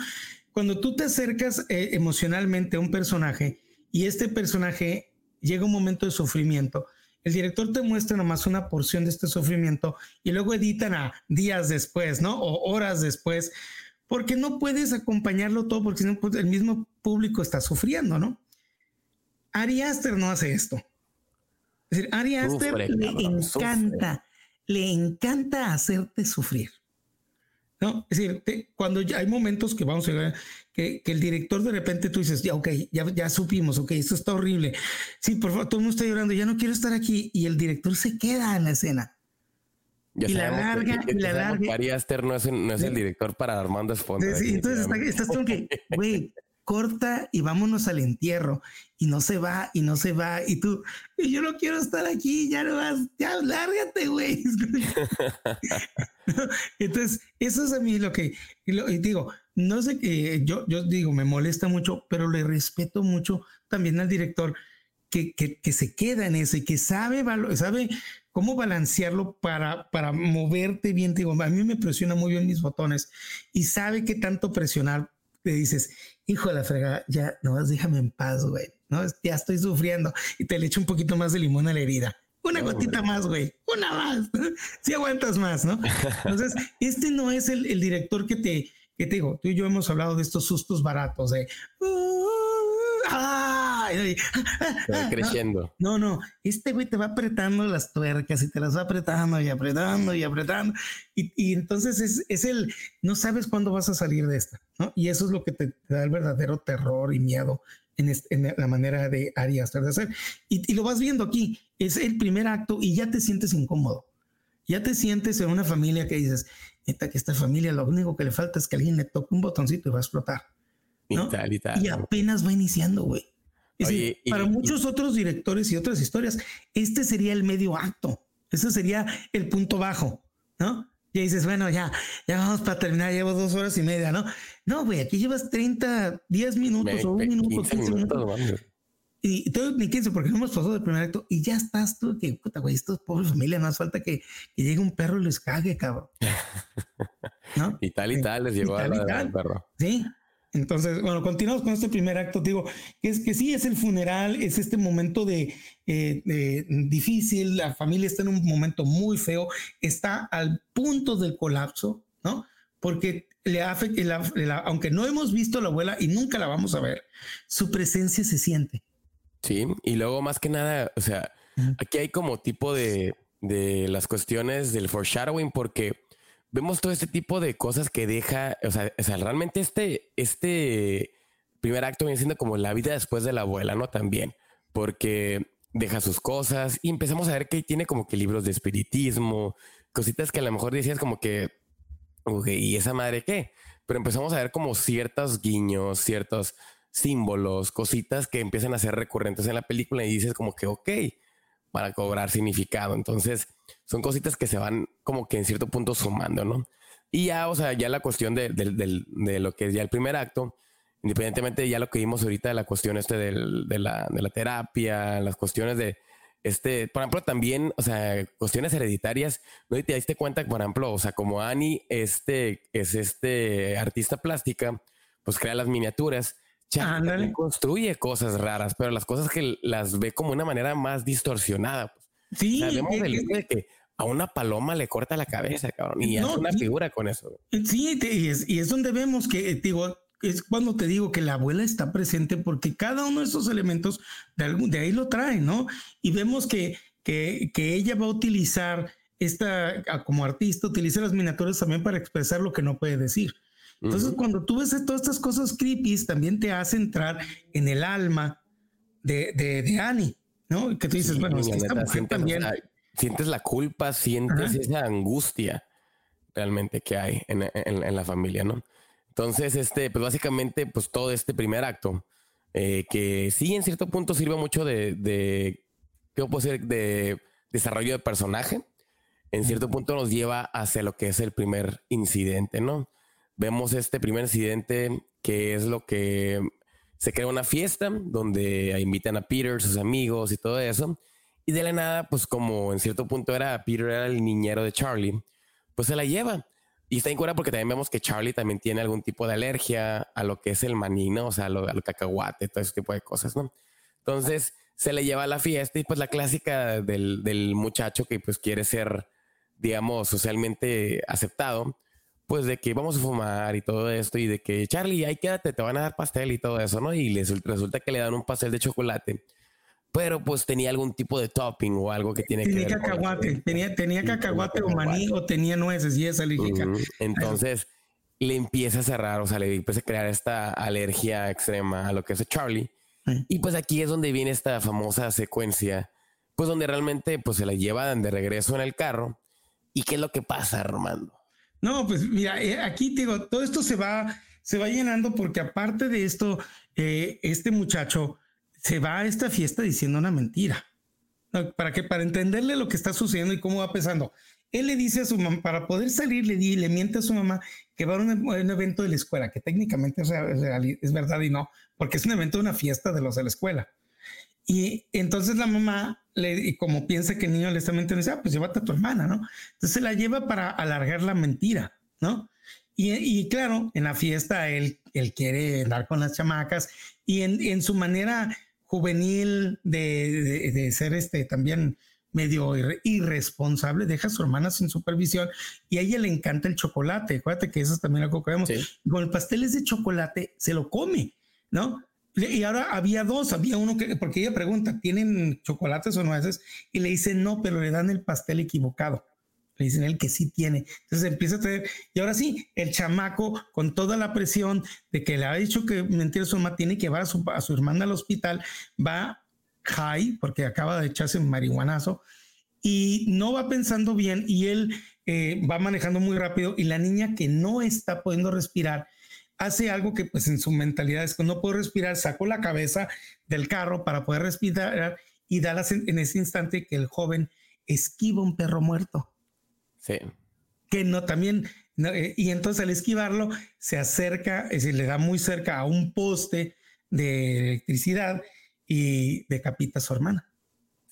cuando tú te acercas eh, emocionalmente a un personaje y este personaje llega un momento de sufrimiento, el director te muestra nomás una porción de este sufrimiento y luego editan a días después, ¿no? O horas después, porque no puedes acompañarlo todo porque si no, pues, el mismo público está sufriendo, ¿no? Ari Aster no hace esto. Es decir, Ari Aster le encanta, le encanta hacerte sufrir. ¿no? Es decir, cuando hay momentos que vamos a ver que, que, el director de repente tú dices, ya, ok, ya, ya supimos, ok, esto está horrible. Sí, por favor, todo el mundo está llorando, ya no quiero estar aquí. Y el director se queda en la escena. y la larga, y la larga. Ari Aster no es, no es el director para Armando Esponda. Sí, entonces estás como que, güey, corta y vámonos al entierro. Y no se va, y no se va. Y tú, yo no quiero estar aquí, ya no vas, ya lárgate, güey. Entonces, eso es a mí lo que y digo. No sé que yo, yo digo, me molesta mucho, pero le respeto mucho también al director que, que, que se queda en eso y que sabe, sabe cómo balancearlo para, para moverte bien. Digo, a mí me presiona muy bien mis botones y sabe qué tanto presionar le dices, hijo de la fregada, ya, no, déjame en paz, güey, no, ya estoy sufriendo y te le echo un poquito más de limón a la herida. Una gotita más, güey, una más, si aguantas más, ¿no? Entonces, este no es el, el director que te, que te digo, tú y yo hemos hablado de estos sustos baratos de... ¡Ah! creciendo. No, no, este güey te va apretando las tuercas y te las va apretando y apretando y apretando. Y, y entonces es, es, el, no sabes cuándo vas a salir de esta, ¿no? Y eso es lo que te, da el verdadero terror y miedo en, en la manera de Ari Aster de hacer. Y, y lo vas viendo aquí, es el primer acto y ya te sientes incómodo. Ya te sientes en una familia que dices, neta que esta familia lo único que le falta es que alguien le toque un botoncito y va a explotar. ¿no? Y, apenas va iniciando, güey. para muchos otros directores y otras historias, este sería el medio acto. Ese sería el punto bajo, ¿no? Y dices, bueno, ya, ya vamos para terminar, llevo dos horas y media, ¿no? No, güey, aquí llevas 30, 10 minutos o un minuto, 15 minutos. Y todo ni 15, porque no hemos pasado del primer acto y ya estás tú, que puta, güey, estos pobres familia, no hace falta que, que, llegue un perro y les cague, cabrón. ¿No? y tal y tal les llegó a la, perro. Sí, entonces, bueno, continuamos con este primer acto. Digo, que es que sí es el funeral, es este momento de, eh, difícil, la familia está en un momento muy feo, está al punto del colapso, ¿no? Porque le afecta, aunque no hemos visto a la abuela y nunca la vamos a ver, su presencia se siente. Sí, y luego más que nada, o sea, aquí hay como tipo de, de las cuestiones del foreshadowing, porque vemos todo este tipo de cosas que deja, o sea, realmente este, este primer acto viene siendo como la vida después de la abuela, ¿no? También, porque deja sus cosas y empezamos a ver que tiene como que libros de espiritismo, cositas que a lo mejor decías como que, ¿y esa madre qué? Pero empezamos a ver como ciertos guiños, ciertos símbolos, cositas que empiezan a ser recurrentes en la película y dices como que, ok, para cobrar significado. Entonces, son cositas que se van como que en cierto punto sumando, ¿no? Y ya, o sea, ya la cuestión de, lo que es ya el primer acto, independientemente de ya lo que vimos ahorita de la cuestión este de, la, de la terapia, las cuestiones de, este, por ejemplo, también, o sea, cuestiones hereditarias, ¿no? Y te diste cuenta, por ejemplo, o sea, como Annie este, es este artista plástica, pues crea las miniaturas. Construye cosas raras, pero las cosas que las ve como una manera más distorsionada. Pues. Sí. Sabemos de que a una paloma le corta la cabeza, cabrón, y hace una figura con eso. Sí, y es, y es donde vemos que, digo, es cuando te digo que la abuela está presente porque cada uno de esos elementos de, de ahí lo trae, ¿no? Y vemos que, que, que, ella va a utilizar esta, como artista, utiliza las miniaturas también para expresar lo que no puede decir. Entonces, cuando tú ves todas estas cosas creepy, también te hace entrar en el alma de, de, de Annie, ¿no? Que tú dices, bueno, esta mujer también... sientes la culpa, sientes esa angustia realmente que hay en, en, en la familia, ¿no? Entonces, este, pues básicamente, pues todo este primer acto, eh, que sí en cierto punto sirve mucho de, de ¿qué puedo decir? De desarrollo de personaje, en cierto punto nos lleva hacia lo que es el primer incidente, ¿no? Vemos este primer incidente que es lo que se crea una fiesta donde invitan a Peter, sus amigos y todo eso. Y de la nada, pues como en cierto punto era Peter era el niñero de Charlie, pues se la lleva. Y está en cura porque también vemos que Charlie también tiene algún tipo de alergia a lo que es el maní, ¿no? O sea, al cacahuate, todo ese tipo de cosas, ¿no? Entonces se le lleva a la fiesta y pues la clásica del, del muchacho que pues quiere ser, digamos, socialmente aceptado, pues de que vamos a fumar y todo esto y de que Charlie, ahí quédate, te van a dar pastel y todo eso, ¿no? Y les resulta que le dan un pastel de chocolate pero pues tenía algún tipo de topping o algo que tiene tenía que ver cacahuate, tenía, tenía cacahuate o maní o tenía nueces y esa alérgica. Entonces le empieza a cerrar, o sea, le empieza a crear esta alergia extrema a lo que hace Charlie. Y pues aquí es donde viene esta famosa secuencia, pues donde realmente pues se la llevan de regreso en el carro. ¿Y qué es lo que pasa, Armando? No, pues mira, eh, aquí digo, todo esto se va, se va llenando porque aparte de esto, eh, este muchacho se va a esta fiesta diciendo una mentira. ¿Para qué? Para entenderle lo que está sucediendo y cómo va pesando. Él le dice a su mamá, para poder salir, le, di, le miente a su mamá que va a un, evento de la escuela, que técnicamente es, es, verdad y no, porque es un evento de una fiesta de los de la escuela. Y entonces la mamá, le, como piensa que el niño le está mintiendo, dice, ah, pues llévate a tu hermana, ¿no? Entonces se la lleva para alargar la mentira, ¿no? Y, claro, en la fiesta él, él quiere andar con las chamacas y en, en su manera juvenil de, ser este también medio irresponsable, deja a su hermana sin supervisión y a ella le encanta el chocolate. Acuérdate que eso es también algo que vemos. Con el pastel es de chocolate, se lo come, ¿no? Y ahora había dos, había uno que, porque ella pregunta, ¿tienen chocolates o nueces? Y le dice no, pero le dan el pastel equivocado le dicen él que sí tiene. Entonces empieza a tener, y ahora sí, el chamaco con toda la presión de que le ha dicho que mentira su mamá tiene que llevar a su, a su hermana al hospital, va high, porque acaba de echarse un marihuanazo, y no va pensando bien, y él eh, va manejando muy rápido, y la niña que no está pudiendo respirar, hace algo que pues en su mentalidad es que no puedo respirar, sacó la cabeza del carro para poder respirar y da en ese instante que el joven esquiva un perro muerto. Sí. Que no también, eh, y entonces al esquivarlo se acerca, es decir, le da muy cerca a un poste de electricidad y decapita a su hermana.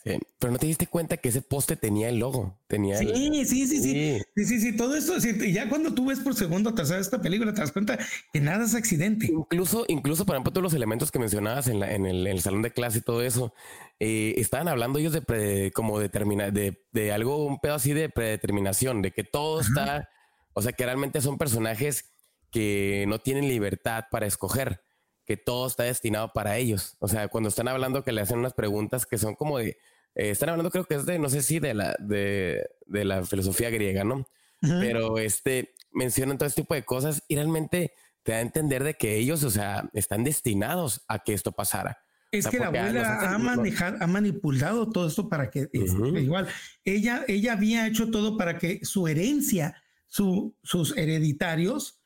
Sí, pero no te diste cuenta que ese poste tenía el logo, tenía sí, sí, sí, sí, sí, sí, sí, todo esto, y ya cuando tú ves por segundo tercera esta película te das cuenta que nada es accidente. Incluso, incluso, por ejemplo, todos los elementos que mencionabas en, la, en, el, en el salón de clase y todo eso, eh, estaban hablando ellos de como determinar, de, de, algo, un pedo así de predeterminación, de que todo está, o sea, que realmente son personajes que no tienen libertad para escoger, que todo está destinado para ellos. O sea, cuando están hablando que le hacen unas preguntas que son como de, eh, están hablando creo que es de, no sé si de la, de, de la filosofía griega, ¿no? Pero este, mencionan todo este tipo de cosas y realmente te da a entender de que ellos, o sea, están destinados a que esto pasara. Es que la abuela ha manejado, ha manipulado todo esto para que igual ella, ella había hecho todo para que su herencia, su, sus hereditarios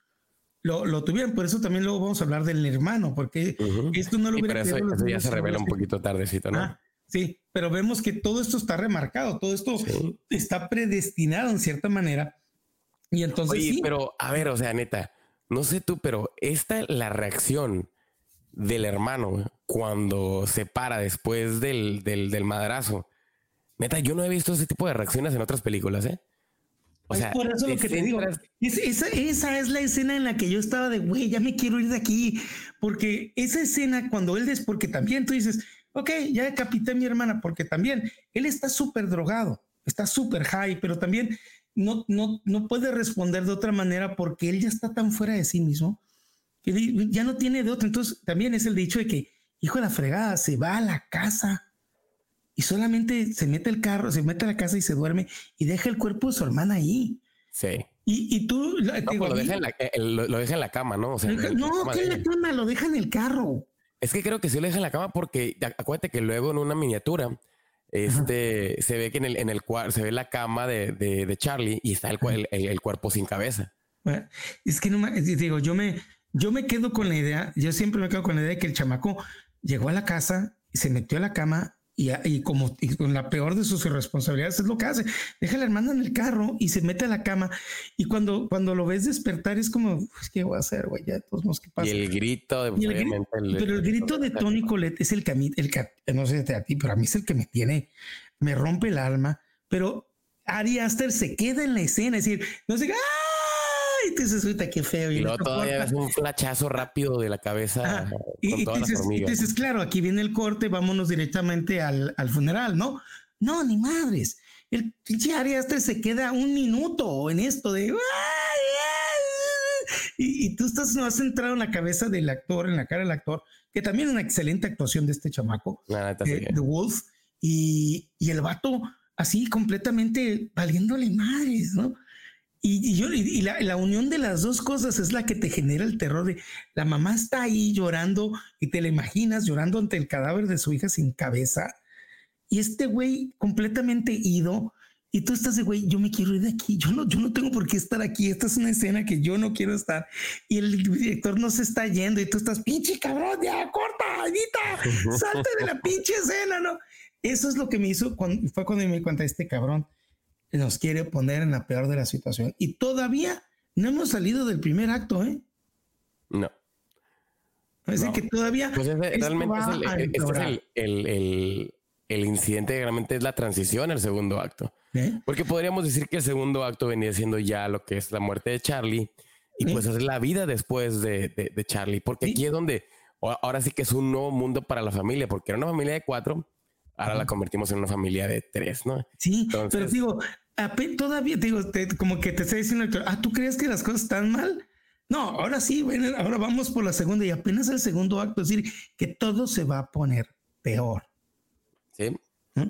lo, lo, tuvieran. Por eso también luego vamos a hablar del hermano, porque esto no lo hubiera. Eso, eso ya se revela un poquito tardecito, ¿no? Ah, sí, pero vemos que todo esto está remarcado, todo esto está predestinado en cierta manera. Y entonces. Oye, pero a ver, o sea, neta, no sé tú, pero esta la reacción del hermano cuando se para después del, del, del madrazo. Neta, yo no he visto ese tipo de reacciones en otras películas, ¿eh? O sea, por eso lo que te digo. esa, esa, es la escena en la que yo estaba de, güey, ya me quiero ir de aquí. Porque esa escena, cuando él des, porque también tú dices, ok, ya decapité a mi hermana, porque también él está súper drogado, está súper high, pero también no, no, no puede responder de otra manera porque él ya está tan fuera de sí mismo que ya no tiene de otra. Entonces, también es el dicho de que, hijo de la fregada, se va a la casa y solamente se mete el carro, se mete a la casa y se duerme y deja el cuerpo de su hermana ahí. Sí. Y, y tú no, lo, deja en la, lo, deja en la cama, ¿no? O sea, no, que en la cama, lo deja en el carro. Es que creo que sí lo deja en la cama porque acuérdate que luego en una miniatura este se ve que en el, en el se ve la cama de, de, de Charlie y está el, el, el, cuerpo sin cabeza. es que no me digo, yo me, yo me quedo con la idea, yo siempre me quedo con la idea de que el chamaco llegó a la casa y se metió a la cama y, como con la peor de sus irresponsabilidades es lo que hace. Deja a la hermana en el carro y se mete a la cama. Y cuando, cuando lo ves despertar es como, pues, ¿qué voy a hacer, güey? Ya todos nos que pasa. Y el grito de... pero el grito de Tony Colette es el que a mí, el que, no sé a ti, pero a mí es el que me tiene, me rompe el alma. Pero Ari Aster se queda en la escena, es decir, no sé, ¡ah! Y dices, qué feo. Y, luego todavía es un flachazo rápido de la cabeza y, con todas dices, Y dices, claro, aquí viene el corte, vámonos directamente al, al funeral, ¿no? No, ni madres. El pinche Ari se queda un minuto en esto de... Y, y, tú estás no has entrado en la cabeza del actor, en la cara del actor, que también es una excelente actuación de este chamaco, eh, The Wolf, y, y el vato así completamente valiéndole madres, ¿no? Y, yo, y la, la, unión de las dos cosas es la que te genera el terror de la mamá está ahí llorando y te la imaginas llorando ante el cadáver de su hija sin cabeza. Y este güey completamente ido. Y tú estás de güey, yo me quiero ir de aquí. Yo no, yo no tengo por qué estar aquí. Esta es una escena que yo no quiero estar. Y el director no se está yendo y tú estás, pinche cabrón, ya corta, Anita, salte de la pinche escena, ¿no? Eso es lo que me hizo, cuando, fue cuando me di cuenta este cabrón nos quiere poner en la peor de la situación. Y todavía no hemos salido del primer acto, ¿eh? No. Es que todavía. Pues realmente es, el, el, el, incidente, realmente es la transición al segundo acto. ¿Eh? Porque podríamos decir que el segundo acto venía siendo ya lo que es la muerte de Charlie y ¿Eh? pues es la vida después de, de, Charlie. Porque aquí es donde ahora sí que es un nuevo mundo para la familia, porque era una familia de cuatro ahora la convertimos en una familia de tres, ¿no? Sí, pero digo, todavía digo, como que te estoy diciendo, ah, ¿tú crees que las cosas están mal? No, ahora sí, bueno, ahora vamos por la segunda y apenas el segundo acto, es decir, que todo se va a poner peor. Sí. ¿Mm?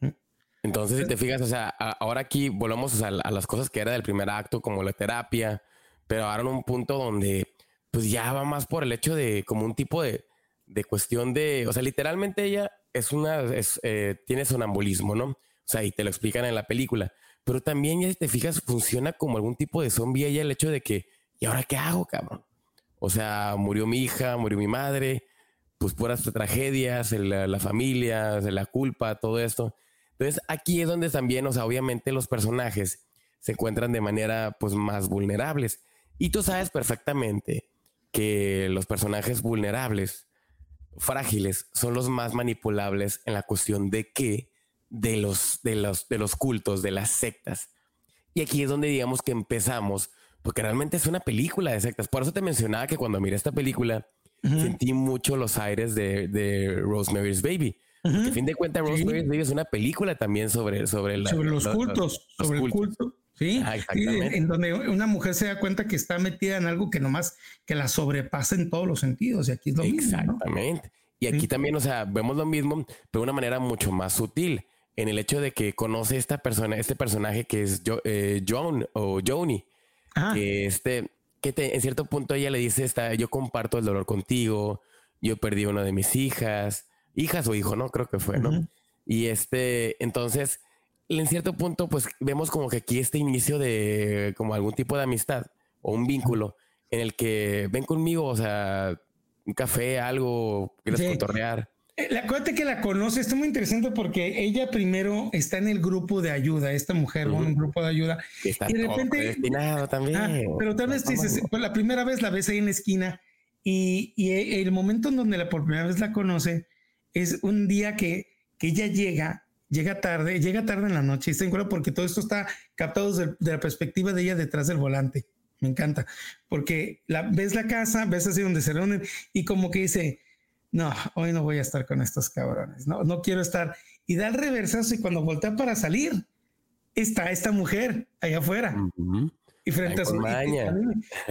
¿Mm? Entonces, si te fijas, o sea, ahora aquí volvemos a, las cosas que era del primer acto, como la terapia, pero ahora en un punto donde, pues ya va más por el hecho de como un tipo de, de cuestión de, o sea, literalmente ella es una, es, eh, tiene sonambulismo, ¿no? O sea, y te lo explican en la película. Pero también, ya si te fijas, funciona como algún tipo de zombie ella el hecho de que, ¿y ahora qué hago, cabrón? O sea, murió mi hija, murió mi madre, pues puras tragedias, la, la familia, la culpa, todo esto. Entonces, aquí es donde también, o sea, obviamente los personajes se encuentran de manera, pues, más vulnerables. Y tú sabes perfectamente que los personajes vulnerables frágiles son los más manipulables en la cuestión de qué de los, de los, de los cultos, de las sectas. Y aquí es donde digamos que empezamos, porque realmente es una película de sectas. Por eso te mencionaba que cuando miré esta película, sentí mucho los aires de, de Rosemary's Baby. Uh fin de cuentas, Rosemary's Baby es una película también sobre, sobre, sobre los cultos, sobre el culto. Sí, ah, en donde una mujer se da cuenta que está metida en algo que nomás que la sobrepasa en todos los sentidos. Y aquí es lo mismo. Exactamente. Y aquí también, o sea, vemos lo mismo, pero de una manera mucho más sutil. En el hecho de que conoce esta persona, este personaje que es eh, John o Joni, ah. que este, que en cierto punto ella le dice, está, yo comparto el dolor contigo, yo perdí una de mis hijas, hijas o hijo, ¿no? Creo que fue, ¿no? Y este, entonces, en cierto punto, pues vemos como que aquí este inicio de como algún tipo de amistad o un vínculo en el que ven conmigo, o sea, un café, algo, quieres sí. contornear. Eh, la cuenta que la conoce está muy interesante porque ella primero está en el grupo de ayuda, esta mujer, un grupo de ayuda. y de repente. también. Ah, pero tal vez dices, pues la primera vez la ves ahí en la esquina Y, el momento en donde la por primera vez la conoce es un día que, que ella llega, llega tarde, llega tarde en la noche y está en porque todo esto está captado desde, de la perspectiva de ella detrás del volante. Me encanta, porque la, ves la casa, ves así donde se reúnen y como que dice, no, hoy no voy a estar con estos cabrones, no, no quiero estar. Y da el reversazo y cuando voltea para salir, está esta mujer allá afuera. Y frente a su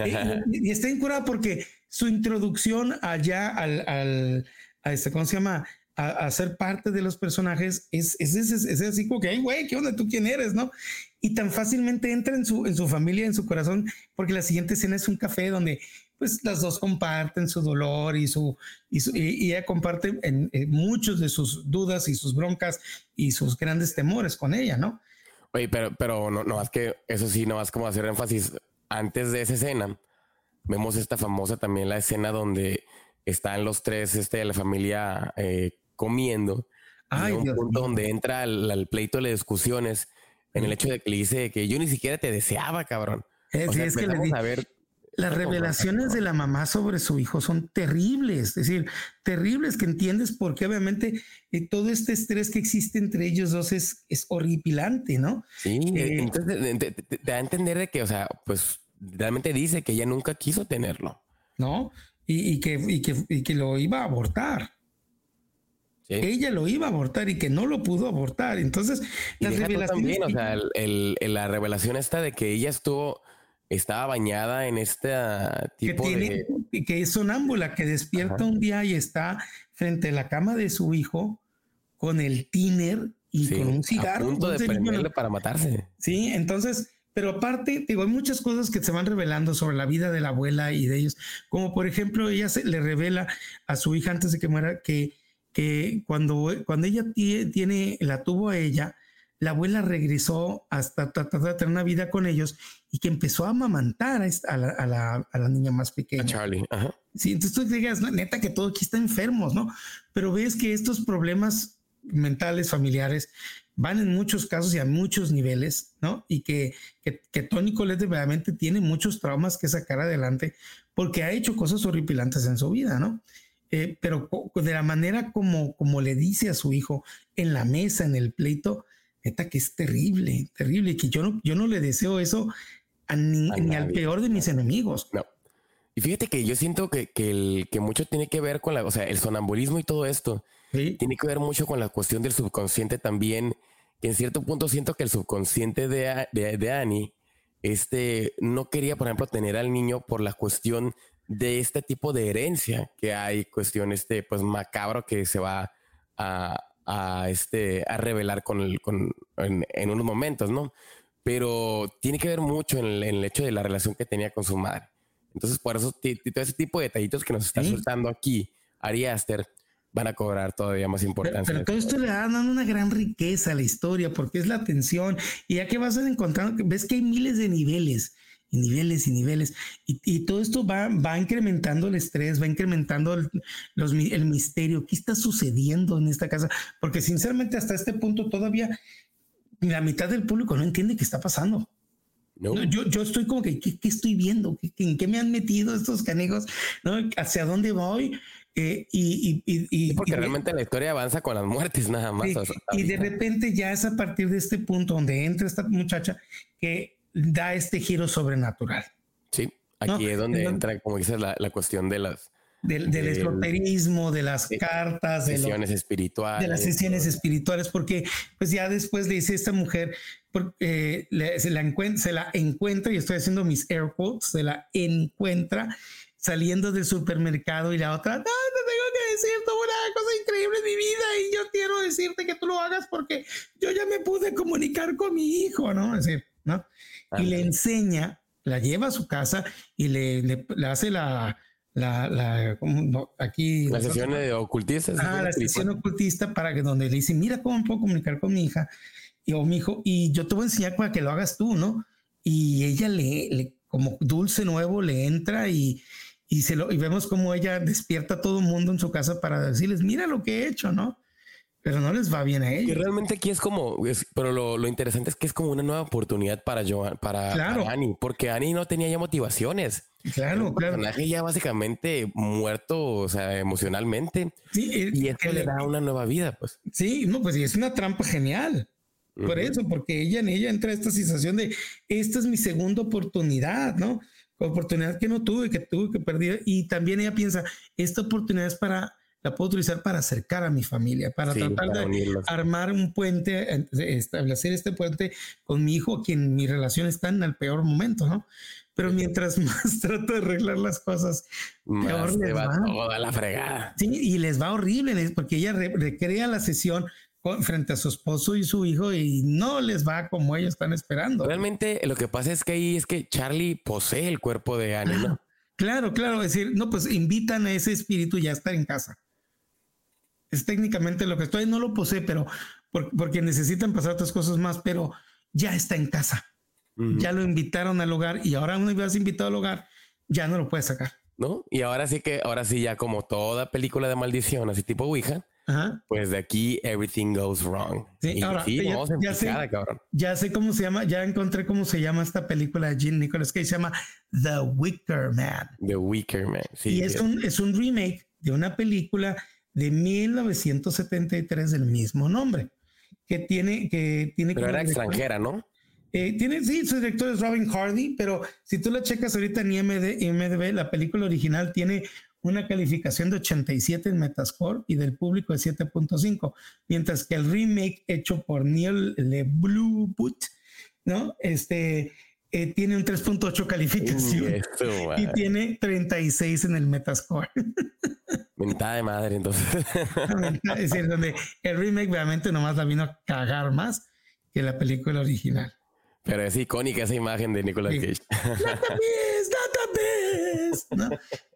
y, y, está incurada porque su introducción allá al, al a este, ¿cómo se llama? A, ser parte de los personajes es, es, es, así como que, ay, güey, ¿qué onda? ¿Tú quién eres? ¿No? Y tan fácilmente entra en su, en su familia, en su corazón, porque la siguiente escena es un café donde pues las dos comparten su dolor y su y, ella comparte en, muchos de sus dudas y sus broncas y sus grandes temores con ella, ¿no? Oye, pero, pero no, no, es que eso sí, no vas como hacer énfasis. Antes de esa escena, vemos esta famosa también la escena donde están los tres, este, de la familia eh, comiendo. Ay, un punto donde entra el, pleito de discusiones en el hecho de que le dice que yo ni siquiera te deseaba, cabrón. Es, es que le a ver las revelaciones de la mamá sobre su hijo son terribles, es decir, terribles que entiendes porque obviamente eh, todo este estrés que existe entre ellos dos es, es horripilante, ¿no? Sí, eh, entonces te, da a entender de que, o sea, pues realmente dice que ella nunca quiso tenerlo. ¿No? Y, que, y, que, y que lo iba a abortar. Ella lo iba a abortar y que no lo pudo abortar. Entonces, las revelaciones. También, o sea, el, la revelación esta de que ella estuvo estaba bañada en este tipo que tiene, de... Que es sonámbula, que despierta un día y está frente a la cama de su hijo con el tiner y con un cigarro. A punto de para matarse. Sí, entonces, pero aparte, digo, hay muchas cosas que se van revelando sobre la vida de la abuela y de ellos, como por ejemplo, ella se le revela a su hija antes de que muera que, que cuando, cuando ella tiene, la tuvo a ella, la abuela regresó hasta tratar de tener una vida con ellos y que empezó a amamantar a, la, niña más pequeña. A Charlie. Ajá. Sí, entonces tú digas, neta, que todo aquí está enfermos, ¿no? Pero ves que estos problemas mentales, familiares, van en muchos casos y a muchos niveles, ¿no? Y que, que, Tony Colette realmente tiene muchos traumas que sacar adelante porque ha hecho cosas horripilantes en su vida, ¿no? Eh, pero de la manera como, como le dice a su hijo en la mesa, en el pleito, neta que es terrible, terrible, que yo no, yo no le deseo eso a ni, al peor de mis enemigos. No. Y fíjate que yo siento que, que, el, que mucho tiene que ver con la, o sea, el sonambulismo y todo esto, tiene que ver mucho con la cuestión del subconsciente también, que en cierto punto siento que el subconsciente de, de, de Annie, este, no quería, por ejemplo, tener al niño por la cuestión de este tipo de herencia que hay, cuestión este, pues macabro que se va a, a, este, a revelar con el, con, en, unos momentos, ¿no? Pero tiene que ver mucho en el, hecho de la relación que tenía con su madre. Entonces, por eso, todo ese tipo de detallitos que nos está soltando aquí, Ari Aster, van a cobrar todavía más importancia. Pero, todo esto le da una gran riqueza a la historia, porque es la atención, y ya que vas a encontrar, ves que hay miles de niveles y niveles y niveles. Y, todo esto va, va incrementando el estrés, va incrementando el, los, el misterio. ¿Qué está sucediendo en esta casa? Porque sinceramente hasta este punto todavía la mitad del público no entiende qué está pasando. No. Yo, yo estoy como que, ¿qué, estoy viendo? ¿En qué me han metido estos canijos? ¿No? ¿Hacia dónde voy? Eh, y, y, y, porque realmente la historia avanza con las muertes nada más. y de repente ya es a partir de este punto donde entra esta muchacha que da este giro sobrenatural. Sí, aquí es donde entra, como dices, la, la cuestión de las... Del, del esoterismo, de las cartas, de sesiones espirituales. De las sesiones espirituales, porque pues ya después le dice esta mujer, porque, se, la encuentra, se la encuentra, y estoy haciendo mis air quotes, se la encuentra saliendo del supermercado y la otra, no, te tengo que decirte una cosa increíble en mi vida y yo quiero decirte que tú lo hagas porque yo ya me pude comunicar con mi hijo, ¿no? Es decir, ¿no? y le enseña, la lleva a su casa y le, le, hace la, la, la aquí. La sesión de ocultista. Ah, la sesión ocultista para que donde le dice, mira cómo puedo comunicar con mi hija y, o mi hijo, y yo te voy a enseñar para que lo hagas tú, ¿no? Y ella le, le como dulce nuevo, le entra y, y, se lo, y vemos cómo ella despierta a todo el mundo en su casa para decirles, mira lo que he hecho, ¿no? Pero no les va bien a ellos. Y realmente aquí es como, pero lo, lo, interesante es que es como una nueva oportunidad para Joan, para, Annie, porque Annie no tenía ya motivaciones. Claro, un personaje ya básicamente muerto, o sea, emocionalmente. Sí, y esto le da una nueva vida, pues. Sí, no, pues es una trampa genial. Por eso, porque ella en ella entra esta sensación de esta es mi segunda oportunidad, ¿no? Oportunidad que no tuve, que tuve que perder. Y también ella piensa, esta oportunidad es para la puedo utilizar para acercar a mi familia, para tratar de armar un puente, establecer este puente con mi hijo, quien mi relación está en el peor momento, ¿no? Pero mientras más trato de arreglar las cosas, peor les va, toda la fregada. Sí, y les va horrible, porque ella recrea la sesión frente a su esposo y su hijo y no les va como ellos están esperando. Realmente lo que pasa es que ahí es que Charlie posee el cuerpo de Annie, ¿no? Claro, claro, es decir, no, pues invitan a ese espíritu ya a estar en casa es técnicamente lo que estoy, no lo posee, pero porque necesitan pasar otras cosas más, pero ya está en casa. Ya lo invitaron al hogar y ahora una vez invitado al hogar, ya no lo puede sacar. ¿No? Y ahora sí que, ahora sí, ya como toda película de maldición, así tipo Ouija, pues de aquí everything goes wrong. Sí, ahora, ya, sé, ya sé cómo se llama, ya encontré cómo se llama esta película de Jim Nicholas que se llama The Wicker Man. The Wicker Man, sí. Y es un, es un remake de una película de 1973 del mismo nombre, que tiene... Que tiene pero era extranjera, ¿no? Eh, tiene, sí, su director es Robin Hardy, pero si tú la checas ahorita en IMDb, la película original tiene una calificación de 87 en Metascore y del público de 7.5, mientras que el remake hecho por Neil LeBlue ¿no? Este, eh, tiene un 3.8 calificación y tiene 36 en el Metascore. Mentada de madre, entonces. es decir, donde el remake realmente nomás la vino a cagar más que la película original. Pero es icónica esa imagen de Nicolas Cage. ¡Database! ¿No?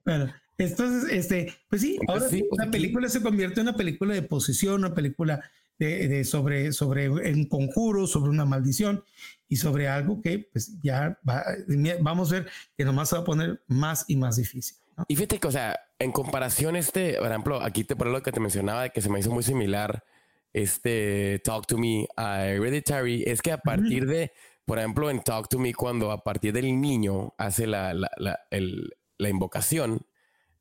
Bueno, entonces, este, pues sí, ahora sí, la película se convierte en una película de posesión, una película de, sobre, sobre un conjuro, sobre una maldición y sobre algo que pues ya vamos a ver que nomás se va a poner más y más difícil. Y fíjate que, o sea, en comparación, este, por ejemplo, aquí te por lo que te mencionaba de que se me hizo muy similar este Talk to Me a Hereditary, es que a partir de, por ejemplo, en Talk to Me, cuando a partir del niño hace la, la, la, el, la invocación,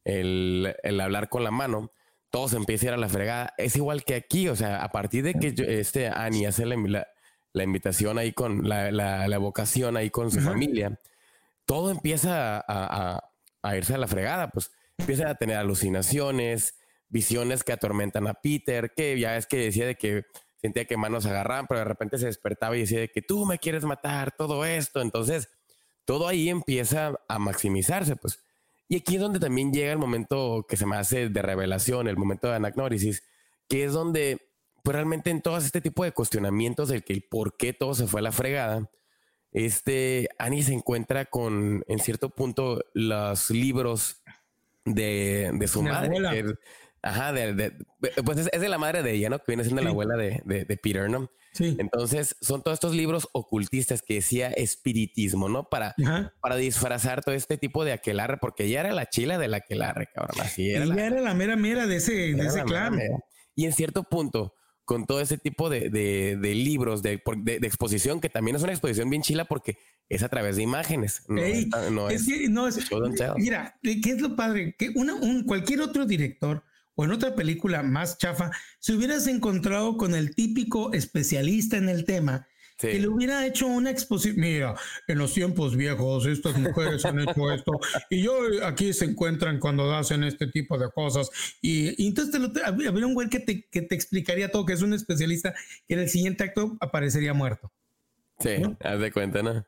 el, el, hablar con la mano, todo se empieza a ir a la fregada. Es igual que aquí, o sea, a partir de que este Annie hace la, la, invitación ahí con la, la, evocación ahí con su familia, todo empieza a, a irse a la fregada, pues empieza a tener alucinaciones, visiones que atormentan a Peter, que ya es que decía de que sentía que manos agarraban, pero de repente se despertaba y decía de que tú me quieres matar, todo esto. Entonces, todo ahí empieza a maximizarse, pues. Y aquí es donde también llega el momento que se me hace de revelación, el momento de anagnórisis, que es donde, pues realmente en todo este tipo de cuestionamientos del que el por qué todo se fue a la fregada, este Annie se encuentra con, en cierto punto, los libros de, de su madre. ajá, de, pues es, de la madre de ella, ¿no? Que viene siendo la abuela de, de, Peter, ¿no? Sí. Entonces, son todos estos libros ocultistas que decía espiritismo, ¿no? Para, para disfrazar todo este tipo de aquelarre, porque ella era la chila de la aquelarre, cabrón. Así era. Ella era la mera mera de ese, de ese clan. Y en cierto punto, con todo ese tipo de, de, libros de, de, exposición, que también es una exposición bien chila porque es a través de imágenes. No, es, que, no es, mira, ¿qué es lo padre? Que una, un, cualquier otro director o en otra película más chafa, si hubieras encontrado con el típico especialista en el tema, que le hubiera hecho una exposición. Mira, en los tiempos viejos, estas mujeres han hecho esto, y yo aquí se encuentran cuando hacen este tipo de cosas. Y, entonces te habría un güey que te, que te explicaría todo, que es un especialista, que en el siguiente acto aparecería muerto. Sí, haz de cuenta, ¿no?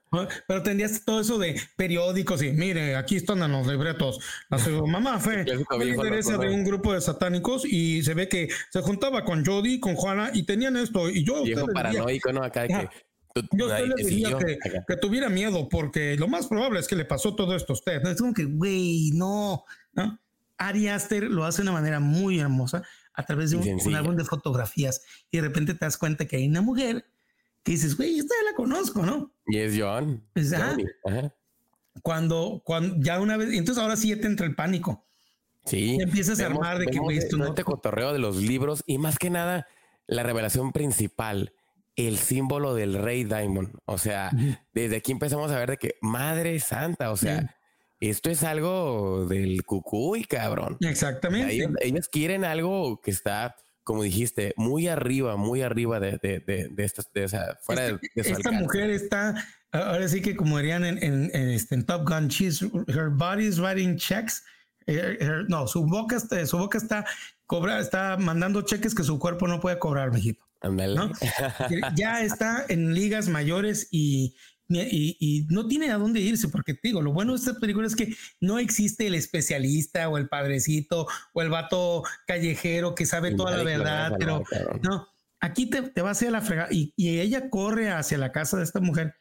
Pero tendrías todo eso de periódicos y mire, aquí están los libretos. La su mamá fue, interesa de un grupo de satánicos y se ve que se juntaba con Jody, con Juana y tenían esto. Y yo. Viejo paranoico, ¿no? Acá que. yo le diría que, que, tuviera miedo porque lo más probable es que le pasó todo esto a usted. Es como que, güey, no, ¿no? Ari Aster lo hace de una manera muy hermosa a través de un, un álbum de fotografías y de repente te das cuenta que hay una mujer que dices, güey, esta ya la conozco, ¿no? Y es John. Cuando, cuando ya una vez, entonces ahora sí ya te entra el pánico. Sí. empiezas a armar de que, güey, esto no. Este cotorreo de los libros y más que nada, la revelación principal, el símbolo del rey Diamond. O sea, desde aquí empezamos a ver de que, madre santa, o sea, esto es algo del cucuy, cabrón. Exactamente. Ellos, quieren algo que está, como dijiste, muy arriba, muy arriba de, de, de, de esta, de esa, fuera de, Esta mujer está, ahora sí que como dirían en, en, este, en, Top Gun, she's, her body is writing checks. no, su boca, está, su boca está, cobra, está mandando cheques que su cuerpo no puede cobrar, mijito. ¿no? ya está en ligas mayores y, y, no tiene a dónde irse, porque te digo, lo bueno de esta película es que no existe el especialista o el padrecito o el vato callejero que sabe toda la verdad, pero no, aquí te, te va hacia la fregada y, ella corre hacia la casa de esta mujer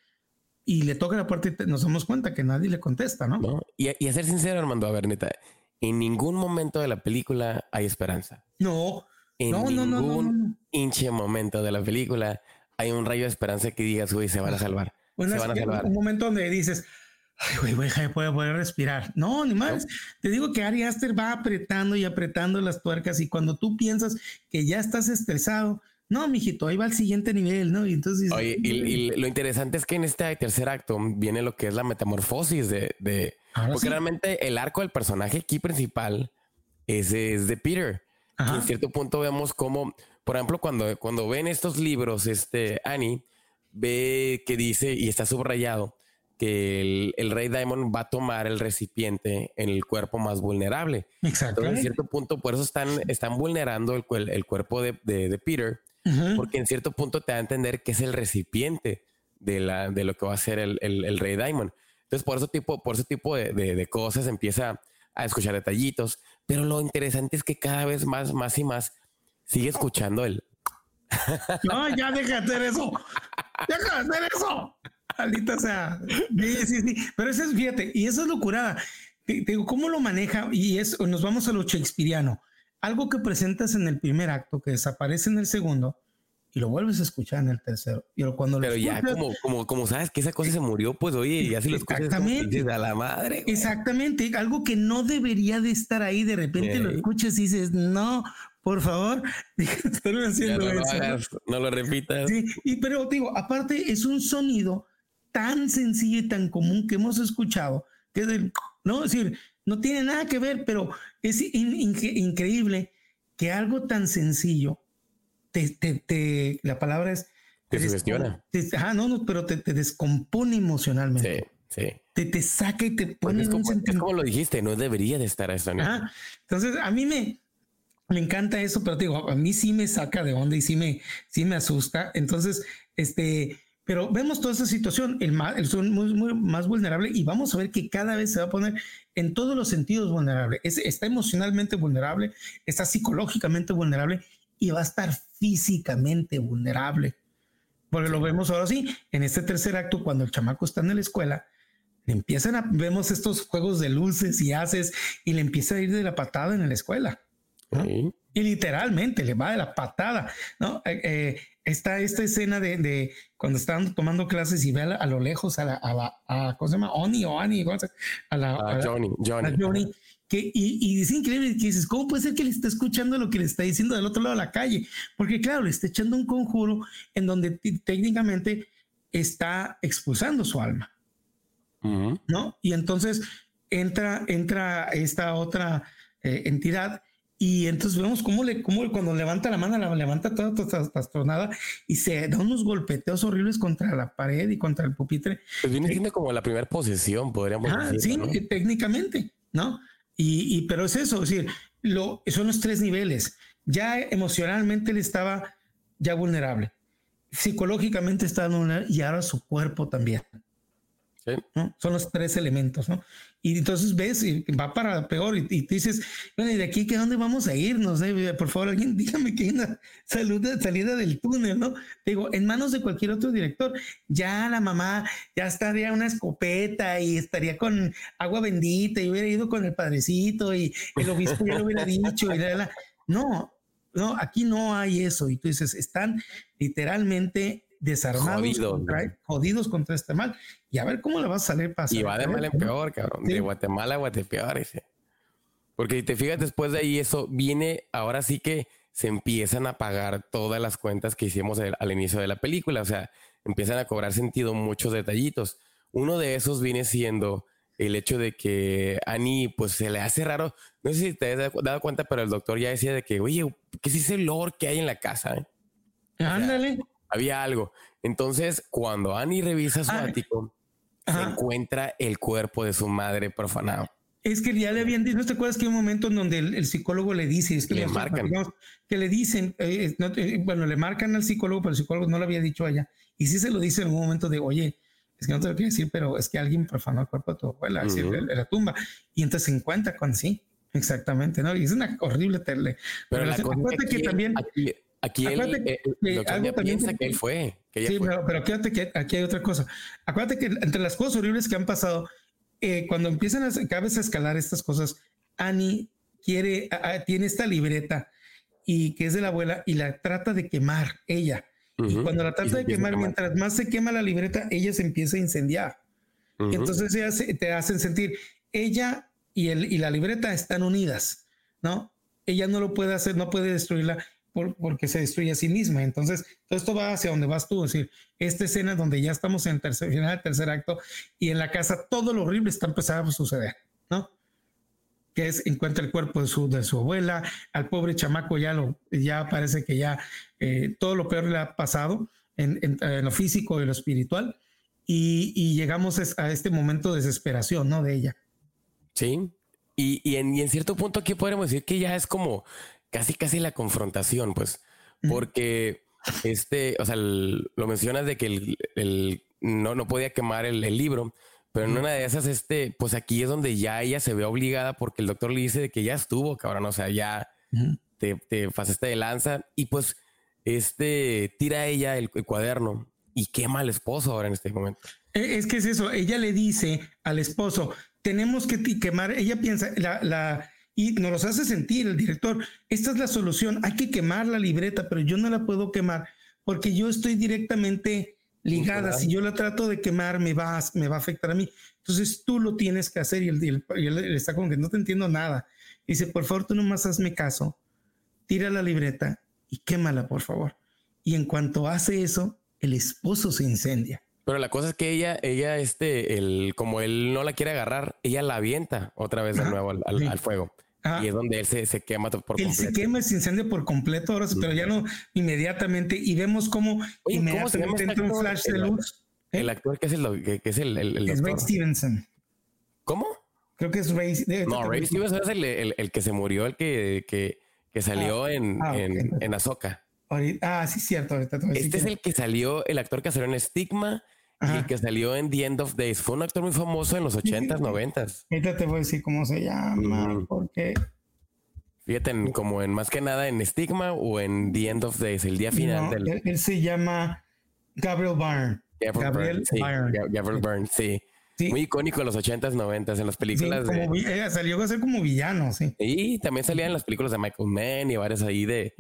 y le toca la puerta y nos damos cuenta que nadie le contesta, ¿no? Y, a ser sincero, Armando, a ver, neta, en ningún momento de la película hay esperanza. No, en no, ningún no, no, no, hinche momento de la película hay un rayo de esperanza que digas, güey, se van a salvar. Un momento donde dices, ay, güey, güey, puedo poder respirar. No, ni más. Te digo que Ari Aster va apretando y apretando las tuercas y cuando tú piensas que ya estás estresado, no, mijito, ahí va al siguiente nivel, ¿no? Y entonces. Oye, y, lo interesante es que en este tercer acto viene lo que es la metamorfosis de. de porque realmente el arco del personaje aquí principal es, es de Peter. Y en cierto punto vemos como, por ejemplo, cuando, cuando ven estos libros, este Annie ve que dice y está subrayado que el, rey Diamond va a tomar el recipiente en el cuerpo más vulnerable. Exacto. en cierto punto, por eso están, están vulnerando el, el cuerpo de, de, Peter, porque en cierto punto te da a entender que es el recipiente de, la, de lo que va a ser el, el, rey Diamond. Entonces, por ese tipo, por ese tipo de, de, cosas empieza a escuchar detallitos, pero lo interesante es que cada vez más, más y más sigue escuchando el no, ya deja de hacer eso. Deja de hacer eso. Maldita sea. Sí, sí, sí. Pero eso es, fíjate, y eso es locura. Te, digo, ¿cómo lo maneja? Y es, nos vamos a lo shakespeariano. Algo que presentas en el primer acto, que desaparece en el segundo, y lo vuelves a escuchar en el tercero. Pero cuando Pero ya como, como, como sabes que esa cosa se murió, pues oye, ya si lo escuchas Exactamente. a la madre. Exactamente. Algo que no debería de estar ahí, de repente lo escuchas y dices, no, por favor, haciendo no eso. Lo no lo repitas. Sí, y, pero digo, aparte es un sonido tan sencillo y tan común que hemos escuchado, que es no, es decir, no tiene nada que ver, pero es increíble que algo tan sencillo te, te, la palabra es te, sugestiona. ah, no, no, pero te, descompone emocionalmente. Sí, sí. Te, te saca y te pone es como, un es como lo dijiste, no debería de estar eso. Entonces, a mí me, me encanta eso, pero digo, a mí sí me saca de onda y sí me, sí me asusta. Entonces, este, pero vemos toda esa situación, el, más, el son muy, muy, más vulnerable y vamos a ver que cada vez se va a poner en todos los sentidos vulnerable. Es, está emocionalmente vulnerable, está psicológicamente vulnerable y va a estar físicamente vulnerable. Porque lo vemos ahora sí, en este tercer acto, cuando el chamaco está en la escuela, le empiezan a, vemos estos juegos de luces y haces y le empieza a ir de la patada en la escuela. Y literalmente le va de la patada, ¿no? Eh, eh, está esta escena de, cuando están tomando clases y ve a, lo lejos a la, a ¿cómo se llama? Oni o Ani, a la, Johnny, Johnny. que, y, y, es increíble que dices, ¿cómo puede ser que le esté escuchando lo que le está diciendo del otro lado de la calle? Porque claro, le está echando un conjuro en donde técnicamente está expulsando su alma, ¿no? Y entonces entra, entra esta otra eh, entidad y entonces vemos cómo, le, cómo cuando levanta la mano, la levanta toda trastornada y se da unos golpeteos horribles contra la pared y contra el pupitre. Pues viene siendo como la primera posesión, podríamos decir. Sí, técnicamente, ¿no? Y, y, pero es eso, es decir, lo, son los tres niveles. Ya emocionalmente él estaba ya vulnerable, psicológicamente estaba vulnerable y ahora su cuerpo también. Son los tres elementos, ¿no? Y entonces ves y va para peor y, y dices, bueno, ¿y de aquí que dónde vamos a ir? No sé, por favor, alguien dígame que hay una salida, salida del túnel, ¿no? Digo, en manos de cualquier otro director, ya la mamá ya estaría una escopeta y estaría con agua bendita y hubiera ido con el padrecito y el obispo ya lo hubiera dicho y la, no, no, aquí no hay eso. Y tú dices, están literalmente desarmados, jodidos. Contra, este mal. Y a ver cómo le va a salir pasar. Y va de mal en peor, cabrón. De Guatemala a Guatepeor, ese. Porque si te fijas después de ahí, eso viene, ahora sí que se empiezan a pagar todas las cuentas que hicimos al, inicio de la película. O sea, empiezan a cobrar sentido muchos detallitos. Uno de esos viene siendo el hecho de que Annie, pues se le hace raro. No sé si te has dado cuenta, pero el doctor ya decía de que, oye, ¿qué es ese olor que hay en la casa? Eh? Ándale. Había algo. Entonces, cuando Annie revisa su ah, ático, se encuentra el cuerpo de su madre profanado. Es que ya le habían dicho, ¿no te acuerdas que hay un momento en donde el, psicólogo le dice, es que le, marcan, que le dicen, eh, eh, bueno, le marcan al psicólogo, pero el psicólogo no lo había dicho allá. Y sí se lo dice en un momento de, oye, es que no te lo quiero decir, pero es que alguien profanó el cuerpo de tu abuela, es decir, la, tumba. Y entonces se encuentra con sí, exactamente, ¿no? Y es una horrible tele. Pero, la cosa que también... Aquí, él, eh, algo también piensa que, él fue. sí, Pero, pero acuérdate que aquí hay otra cosa. Acuérdate que entre las cosas horribles que han pasado, eh, cuando empiezan a, cada vez a escalar estas cosas, Annie quiere, tiene esta libreta y que es de la abuela y la trata de quemar ella. Y cuando la trata de quemar, mientras más se quema la libreta, ella se empieza a incendiar. Entonces ella te hacen sentir, ella y, el, y la libreta están unidas, ¿no? Ella no lo puede hacer, no puede destruirla porque se destruye a sí misma. Entonces, todo esto va hacia donde vas tú. Es decir, esta escena donde ya estamos en tercer, final del tercer acto y en la casa todo lo horrible está empezando a suceder, ¿no? Que es, encuentra el cuerpo de su, de su abuela, al pobre chamaco ya, lo, ya parece que ya eh, todo lo peor le ha pasado en, en, lo físico y lo espiritual. Y, y, llegamos a este momento de desesperación, ¿no? De ella. Sí. Y, y, en, y en cierto punto aquí podemos decir que ya es como casi, casi la confrontación, pues, porque este, o sea, lo mencionas de que el, no, no podía quemar el, libro, pero en una de esas, este, pues aquí es donde ya ella se ve obligada porque el doctor le dice de que ya estuvo, cabrón, o sea, ya te, te pasaste de lanza y pues este tira ella el, cuaderno y quema al esposo ahora en este momento. E, es que es eso, ella le dice al esposo, tenemos que quemar, ella piensa, la, la y nos los hace sentir el director. Esta es la solución. Hay que quemar la libreta, pero yo no la puedo quemar porque yo estoy directamente ligada. Si yo la trato de quemar, me va, me va a afectar a mí. Entonces tú lo tienes que hacer y él, está como que no te entiendo nada. dice, por favor, tú nomás hazme caso. Tira la libreta y quémala, por favor. Y en cuanto hace eso, el esposo se incendia. Pero la cosa es que ella, ella, este, el, como él no la quiere agarrar, ella la avienta otra vez de nuevo al fuego. Y es donde él se, quema por completo. Él se quema, se incendia por completo, ahora, pero ya no inmediatamente. Y vemos cómo inmediatamente entra un flash de luz. ¿eh? El actor que es el, que, es el, el, Es Ray Stevenson. ¿Cómo? Creo que es Ray. no, Ray Stevenson es el, el, que se murió, el que, que, que salió ah, en, ah, en, en Azoka. Ah, sí, cierto. este es el que salió, el actor que salió en Stigma y que salió en The End of Days. Fue un actor muy famoso en los 80s, 90s. Ahorita te voy a decir cómo se llama, porque... Fíjate, como en más que nada en Stigma o en The End of Days, el día final del... Él, se llama Gabriel Byrne. Gabriel, Byrne. Gabriel Byrne, sí. Muy icónico en los 80s, 90s, en las películas. de... salió a ser como villano, sí. Y también salía en las películas de Michael Mann y varias ahí de,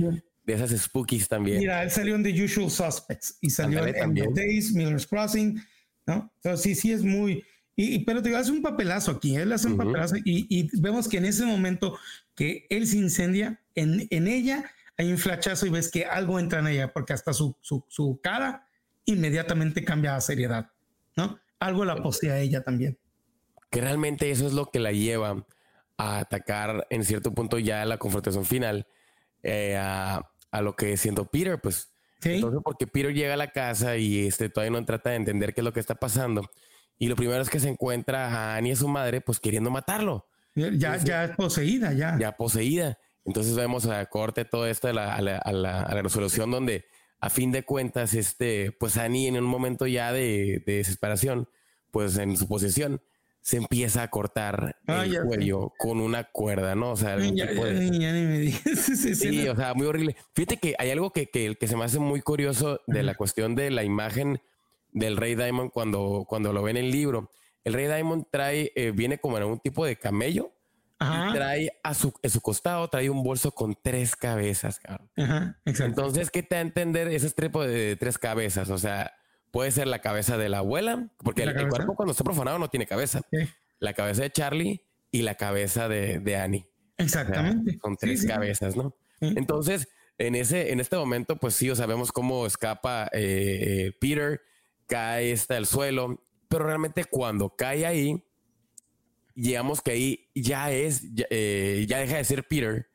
de esas spookies también. Mira, él salió en The Usual Suspects y salió en The Days, Miller's Crossing, ¿no? Entonces sí, sí es muy... Y, pero te hace un papelazo aquí, él hace un papelazo y, vemos que en ese momento que él se incendia, en, en ella hay un flachazo y ves que algo entra en ella, porque hasta su, su, su cara inmediatamente cambia a seriedad, ¿no? Algo la posee a ella también. Que realmente eso es lo que la lleva a atacar en cierto punto ya la confrontación final, eh, a, a lo que siendo Peter, pues. Entonces, porque Peter llega a la casa y este todavía no trata de entender qué es lo que está pasando. Y lo primero es que se encuentra a Annie su madre, pues queriendo matarlo. Ya, ya es poseída, ya. Ya poseída. Entonces vemos a corte todo esto a la, a, la, a, la, resolución donde a fin de cuentas, este, pues Annie en un momento ya de, de desesperación, pues en su posesión, se empieza a cortar ah, el cuello con una cuerda, ¿no? O sea, sí, o sea, muy horrible. Fíjate que hay algo que, que, que se me hace muy curioso de la cuestión de la imagen del Rey Diamond cuando, cuando lo ve en el libro. El Rey Diamond trae, eh, viene como en un tipo de camello. Y trae a su, a su costado, trae un bolso con tres cabezas, cabrón. Ajá, Entonces, ¿qué te da a entender ese tipo de tres cabezas? O sea, Puede ser la cabeza de la abuela, porque el, cuerpo cuando está profanado no tiene cabeza. La cabeza de Charlie y la cabeza de, de Annie. Exactamente. son tres cabezas, ¿no? Entonces, en ese, en este momento, pues sí, o sabemos cómo escapa eh, Peter, cae hasta el suelo, pero realmente cuando cae ahí, llegamos que ahí ya es, ya, eh, deja de ser Peter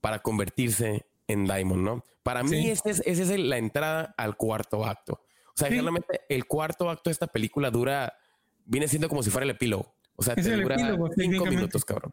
para convertirse en Diamond, ¿no? Para mí esa es, ese es la entrada al cuarto acto. O sea, realmente el cuarto acto de esta película dura, viene siendo como si fuera el epílogo. O sea, te dura cinco minutos, cabrón.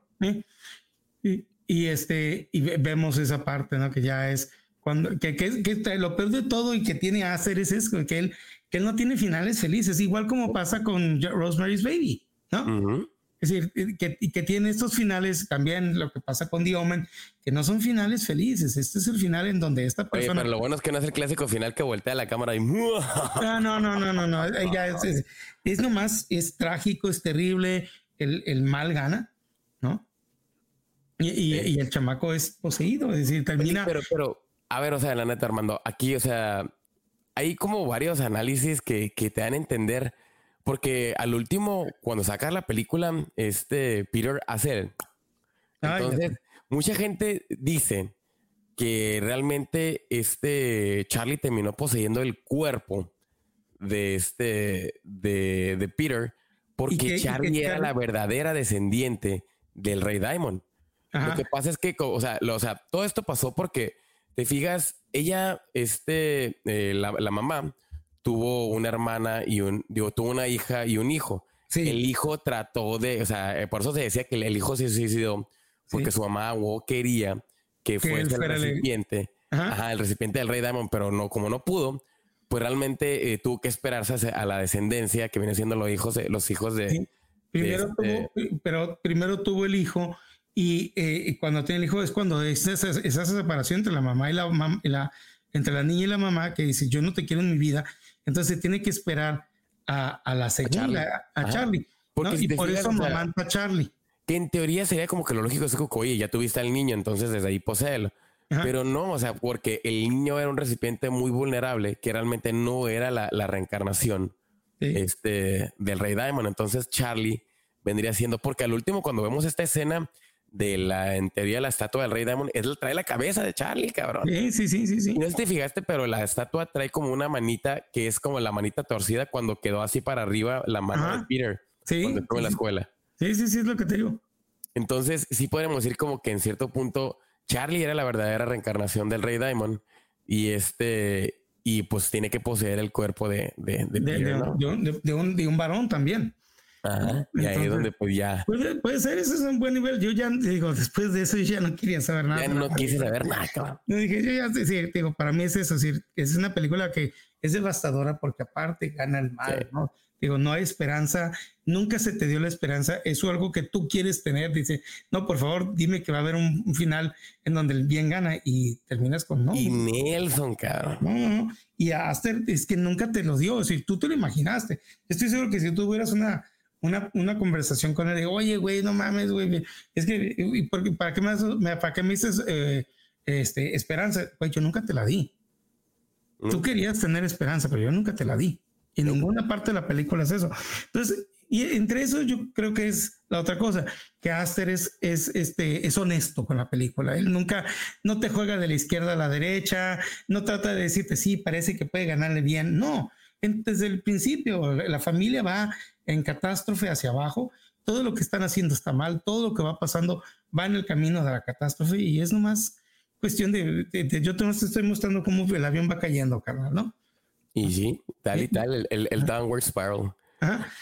Y, este, y vemos esa parte, ¿no? Que ya es cuando, que, que, que lo peor de todo y que tiene a hacer es eso, que él, que él no tiene finales felices, igual como pasa con Rosemary's Baby, ¿no? Es decir, que, que tiene estos finales, también lo que pasa con The Omen, que no son finales felices. Este es el final en donde esta persona. pero lo bueno es que no es el clásico final que voltea la cámara y. No, no, no, no, no, no. es, es, es, nomás, es trágico, es terrible. El, el mal gana, ¿no? Y, y, el chamaco es poseído, es decir, termina. pero, pero, a ver, o sea, la neta, Armando, aquí, o sea, hay como varios análisis que, que te dan a entender porque al último, cuando saca la película, este Peter hace el... Entonces, mucha gente dice que realmente este Charlie terminó poseyendo el cuerpo de este de, Peter porque Charlie era la verdadera descendiente del rey Diamond. Lo que pasa es que, o sea, o sea, todo esto pasó porque te fijas, ella, este, eh, la, la, mamá tuvo una hermana y un, digo, tuvo una hija y un hijo. El hijo trató de, o sea, eh, por eso se decía que el hijo se suicidó porque su mamá quería que, fuese el recipiente, el... recipiente del rey Diamond, pero no, como no pudo, pues realmente eh, tuvo que esperarse a la descendencia que viene siendo los hijos de los hijos de. Primero tuvo, este pero primero tuvo el hijo y, eh, cuando tiene el hijo es cuando es esa, esa, separación entre la mamá y la, la entre la niña y la mamá que dice yo no te quiero en mi vida entonces tiene que esperar a, la segunda, a Charlie. Porque y por eso mamanta a Charlie. Que en teoría sería como que lo lógico es que, oye, ya tuviste al niño, entonces desde ahí poseelo. Pero no, o sea, porque el niño era un recipiente muy vulnerable que realmente no era la, reencarnación este, del rey Diamond. Entonces Charlie vendría siendo, porque al último, cuando vemos esta escena, de la, en teoría, la estatua del Rey Diamond, es, trae la cabeza de Charlie, cabrón. Sí, sí, sí, sí. sí. no te fijaste, pero la estatua trae como una manita que es como la manita torcida cuando quedó así para arriba la mano de Peter. Sí. Cuando estuvo en la escuela. Sí, sí, sí, es lo que te digo. Entonces, sí podemos decir como que en cierto punto Charlie era la verdadera reencarnación del Rey Diamond y este, y pues tiene que poseer el cuerpo de, de, de, de un, de un varón también. Ajá, y ahí es donde pues ya. Puede, ser, ese es un buen nivel. Yo ya digo, después de eso yo ya no quería saber nada. Ya no quise saber nada. Yo dije, yo ya sí, digo, para mí es eso, es, es una película que es devastadora porque aparte gana el mal, ¿no? Digo, no hay esperanza, nunca se te dio la esperanza, eso es algo que tú quieres tener, dice, no, por favor, dime que va a haber un, final en donde el bien gana y terminas con no. Y Nelson, cabrón. No, no, y Aster es que nunca te lo dio, si tú te lo imaginaste. Estoy seguro que si tú hubieras una una, una conversación con él de, oye, güey, no mames, güey, es que, ¿para qué me, para qué me dices eh, este, esperanza? Güey, yo nunca te la di. Tú querías tener esperanza, pero yo nunca te la di. Y en ninguna parte de la película es eso. Entonces, y entre eso yo creo que es la otra cosa, que Aster es, es, este, es honesto con la película. Él nunca, no te juega de la izquierda a la derecha, no trata de decirte, sí, parece que puede ganarle bien. No, desde el principio la familia va en catástrofe hacia abajo, todo lo que están haciendo está mal, todo lo que va pasando va en el camino de la catástrofe y es nomás cuestión de, yo te estoy mostrando cómo el avión va cayendo, carnal, ¿no? Y sí, tal y tal, el, el, downward spiral.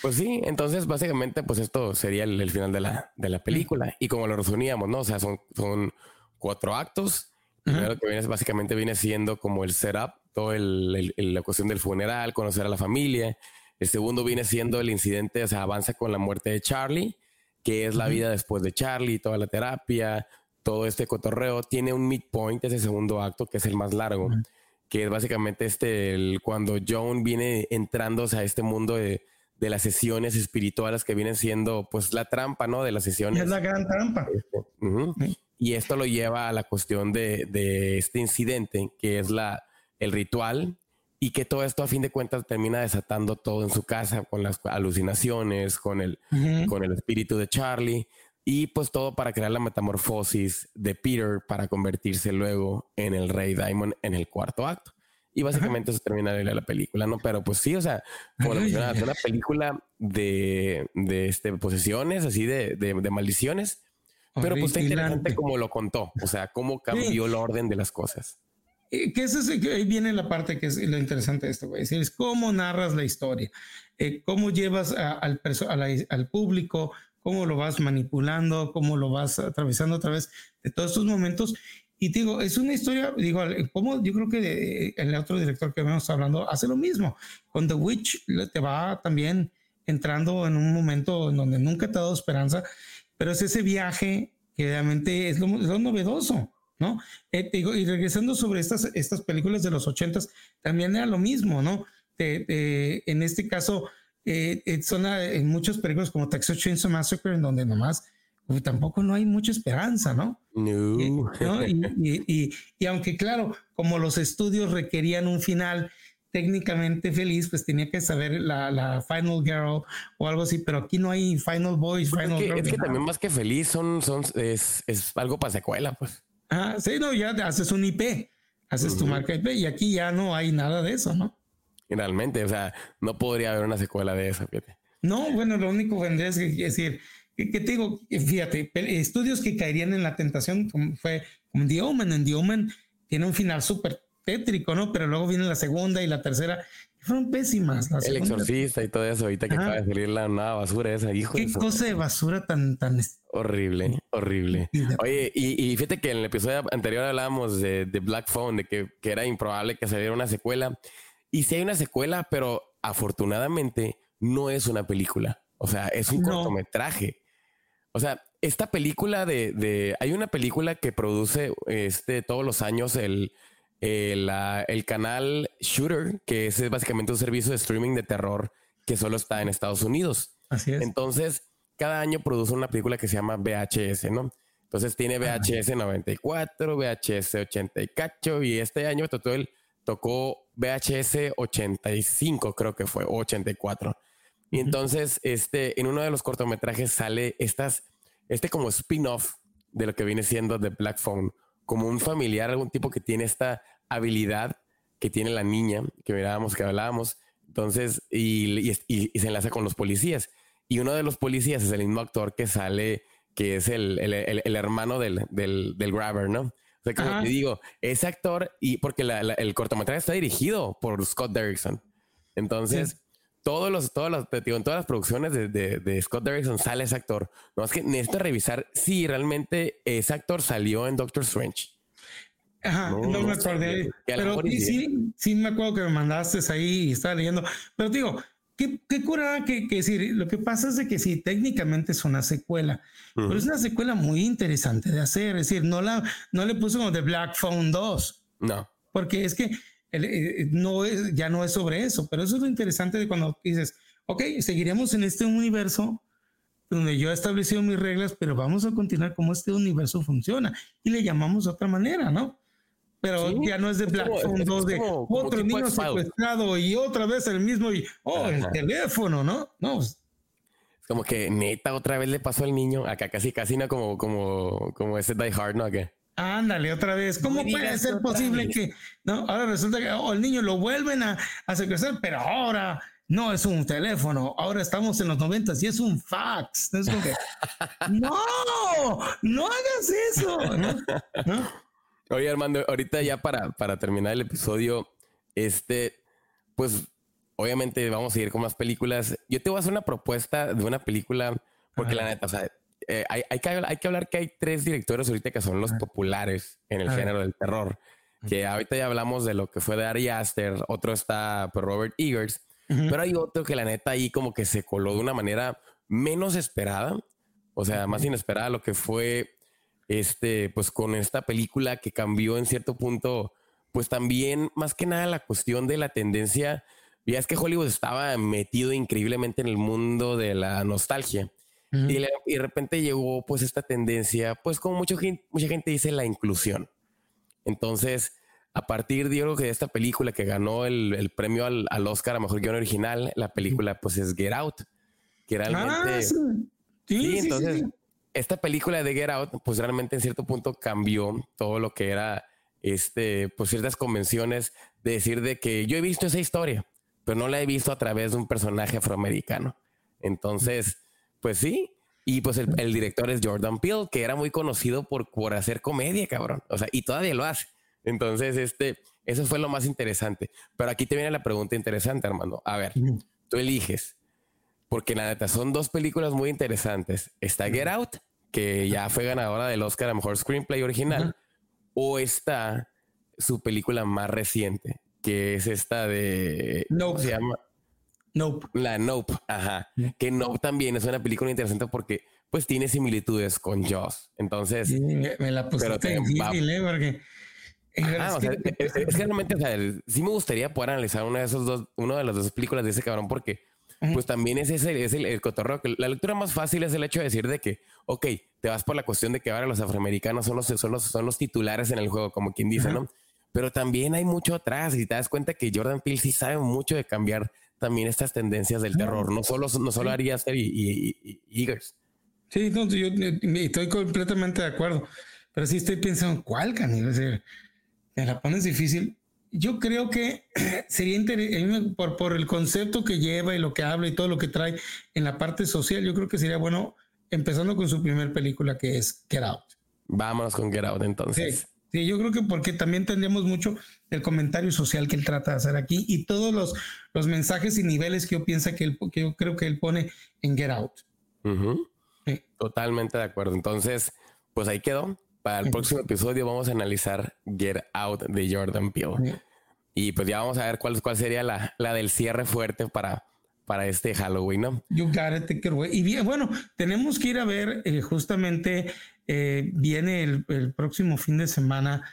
Pues sí, entonces básicamente pues esto sería el, final de la, de la película y como lo resumíamos, ¿no? O sea, son, son cuatro actos. Primero que viene, básicamente viene siendo como el setup, todo el, la cuestión del funeral, conocer a la familia, el segundo viene siendo el incidente, o sea, avanza con la muerte de Charlie, que es la vida después de Charlie, toda la terapia, todo este cotorreo. Tiene un midpoint, ese segundo acto, que es el más largo, que es básicamente este, el, cuando Joan viene entrando a este mundo de, las sesiones espirituales que vienen siendo pues la trampa, ¿no? De las sesiones. Es la gran trampa. Este, y esto lo lleva a la cuestión de, de, este incidente, que es la, el ritual y que todo esto a fin de cuentas termina desatando todo en su casa con las alucinaciones, con el, con el espíritu de Charlie y pues todo para crear la metamorfosis de Peter para convertirse luego en el rey Diamond en el cuarto acto. Y básicamente se termina de la película, ¿no? Pero pues sí, o sea, como lo mencionabas, una película de, de este, posesiones, así de, de, maldiciones. Pero pues está interesante como lo contó, o sea, cómo cambió el orden de las cosas. Eh, que es, ahí viene la parte que es lo interesante de esto, güey. Es, es cómo narras la historia, eh, cómo llevas al, al público, cómo lo vas manipulando, cómo lo vas atravesando a través de todos estos momentos. Y digo, es una historia, digo, como yo creo que el otro director que vemos hablando hace lo mismo. Con The Witch te va también entrando en un momento en donde nunca te ha dado esperanza, pero es ese viaje que realmente es lo, novedoso, ¿no? Eh, digo, y regresando sobre estas, estas películas de los ochentas, también era lo mismo, ¿no? en este caso, eh, eh, son en muchos películas como Texas Chainsaw Massacre, en donde nomás tampoco no hay mucha esperanza, ¿no? No. Y, y, aunque claro, como los estudios requerían un final técnicamente feliz, pues tenía que saber la, la Final Girl o algo así, pero aquí no hay Final Boys, Final es que, Es que también más que feliz son, son es, es algo para secuela, pues. Ah, sí, no, ya haces un IP, haces tu marca IP y aquí ya no hay nada de eso, ¿no? Realmente, o sea, no podría haber una secuela de esa, fíjate. No, bueno, lo único que vendría es decir, que, te digo, fíjate, estudios que caerían en la tentación como fue como The Omen, en The Omen tiene un final súper tétrico, ¿no? Pero luego viene la segunda y la tercera, fueron pésimas. el exorcista y todo eso, ahorita que acaba de salir la nueva basura esa, hijo. Qué cosa de basura tan, tan horrible, horrible. Oye, y, fíjate que en el episodio anterior hablábamos de, de Black Phone, de que, que era improbable que saliera una secuela. Y si hay una secuela, pero afortunadamente no es una película. O sea, es un cortometraje. O sea, esta película de, de, hay una película que produce este todos los años el, el, el canal Shooter, que es básicamente un servicio de streaming de terror que solo está en Estados Unidos. Así es. Entonces, cada año produce una película que se llama VHS, ¿no? Entonces tiene VHS 94, VHS 88 y este año tocó, el, tocó VHS 85, creo que fue, o 84. Y entonces, este, en uno de los cortometrajes sale estas, este como spin-off de lo que viene siendo The Black Phone, como un familiar, algún tipo que tiene esta habilidad que tiene la niña, que mirábamos, que hablábamos. Entonces, y, y, se enlaza con los policías. Y uno de los policías es el mismo actor que sale, que es el, el, el, hermano del, del, del grabber, ¿no? O sea, como te digo, ese actor, y porque el cortometraje está dirigido por Scott Derrickson. Entonces, todos los, todos los, digo, en todas las producciones de, de, Scott Derrickson sale ese actor. No es que necesito revisar si realmente ese actor salió en Doctor Strange. Ajá, no, me acordé. Pero sí, sí, me acuerdo que me mandaste ahí y estaba leyendo. Pero digo, qué, qué cura que, que, decir. Lo que pasa es de que sí, técnicamente es una secuela, pero es una secuela muy interesante de hacer. Es decir, no, la, no le puso como The Black Phone 2. No. Porque es que no es, ya no es sobre eso, pero eso es lo interesante de cuando dices, ok, seguiremos en este universo donde yo he establecido mis reglas, pero vamos a continuar como este universo funciona y le llamamos de otra manera, ¿no? Pero ya no es de Black Phone 2 de otro niño secuestrado y otra vez el mismo y, oh, el teléfono, ¿no? No. Pues es como que neta otra vez le pasó al niño, acá casi, casi no como, como, como ese Die Hard, ¿no? Acá. Ándale, otra vez. ¿Cómo puede ser posible que no? Ahora resulta que oh, el niño lo vuelven a, a secuestrar, pero ahora no es un teléfono. Ahora estamos en los noventas y es un fax. no, no hagas eso. Oye, Armando, ahorita ya para, para terminar el episodio, este, pues obviamente vamos a ir con más películas. Yo te voy a hacer una propuesta de una película, porque la neta, o sea, eh, hay, que, hay que hablar que hay tres directores ahorita que son los populares en el género del terror. Que ahorita ya hablamos de lo que fue de Ari Aster, otro está pues, Robert Eggers, pero hay otro que la neta ahí como que se coló de una manera menos esperada, o sea, más inesperada lo que fue este, pues con esta película que cambió en cierto punto, pues también más que nada la cuestión de la tendencia. Ya es que Hollywood estaba metido increíblemente en el mundo de la nostalgia y, de repente llegó pues esta tendencia, pues como mucha gente, mucha gente dice, la inclusión. Entonces, a partir de, de esta película que ganó el, premio al, Oscar a Mejor Guión Original, la película pues es Get Out, que realmente... Ah, sí. entonces, esta película de Get Out pues realmente en cierto punto cambió todo lo que era este, pues ciertas convenciones de decir de que yo he visto esa historia, pero no la he visto a través de un personaje afroamericano. Entonces, pues sí. Y pues el, director es Jordan Peele, que era muy conocido por, por hacer comedia, cabrón. O sea, y todavía lo hace. Entonces, este, eso fue lo más interesante. Pero aquí te viene la pregunta interesante, Armando. A ver, tú eliges, porque la neta son dos películas muy interesantes. Está Get Out, que ya fue ganadora del Oscar a Mejor Screenplay Original, o está su película más reciente, que es esta de... No. Se llama... Nope. La Nope, ajá. Que Nope también es una película interesante porque pues tiene similitudes con Jaws. Entonces... me la puse difícil, ¿eh? Porque... Ah, o sea, es, que realmente, o sea, sí me gustaría poder analizar una de esos dos, una de las dos películas de ese cabrón, porque pues también es ese, es el, el cotorreo. La lectura más fácil es el hecho de decir de que, ok, te vas por la cuestión de que ahora los afroamericanos son los, son los, son los titulares en el juego, como quien dice, ¿no? Pero también hay mucho atrás y te das cuenta que Jordan Peele sí sabe mucho de cambiar también estas tendencias del terror. No solo, no solo haría ser y, y, y, Eagers. Sí, no, yo estoy completamente de acuerdo. Pero sí estoy pensando, ¿cuál, Cani? me la pones difícil. Yo creo que sería interesante, por, por el concepto que lleva y lo que habla y todo lo que trae en la parte social, yo creo que sería bueno empezando con su primer película que es Get Out. Vámonos con Get Out entonces. Sí, yo creo que porque también tendríamos mucho el comentario social que él trata de hacer aquí y todos los, los mensajes y niveles que yo pienso que, él, que yo creo que él pone en Get Out. Totalmente de acuerdo. Entonces, pues ahí quedó. Para el próximo episodio vamos a analizar Get Out de Jordan Peele. Y pues ya vamos a ver cuál, cuál sería la, la del cierre fuerte para, para este Halloween, ¿no? You got it, take Y bien, bueno, tenemos que ir a ver eh, justamente, eh, viene el, el, próximo fin de semana,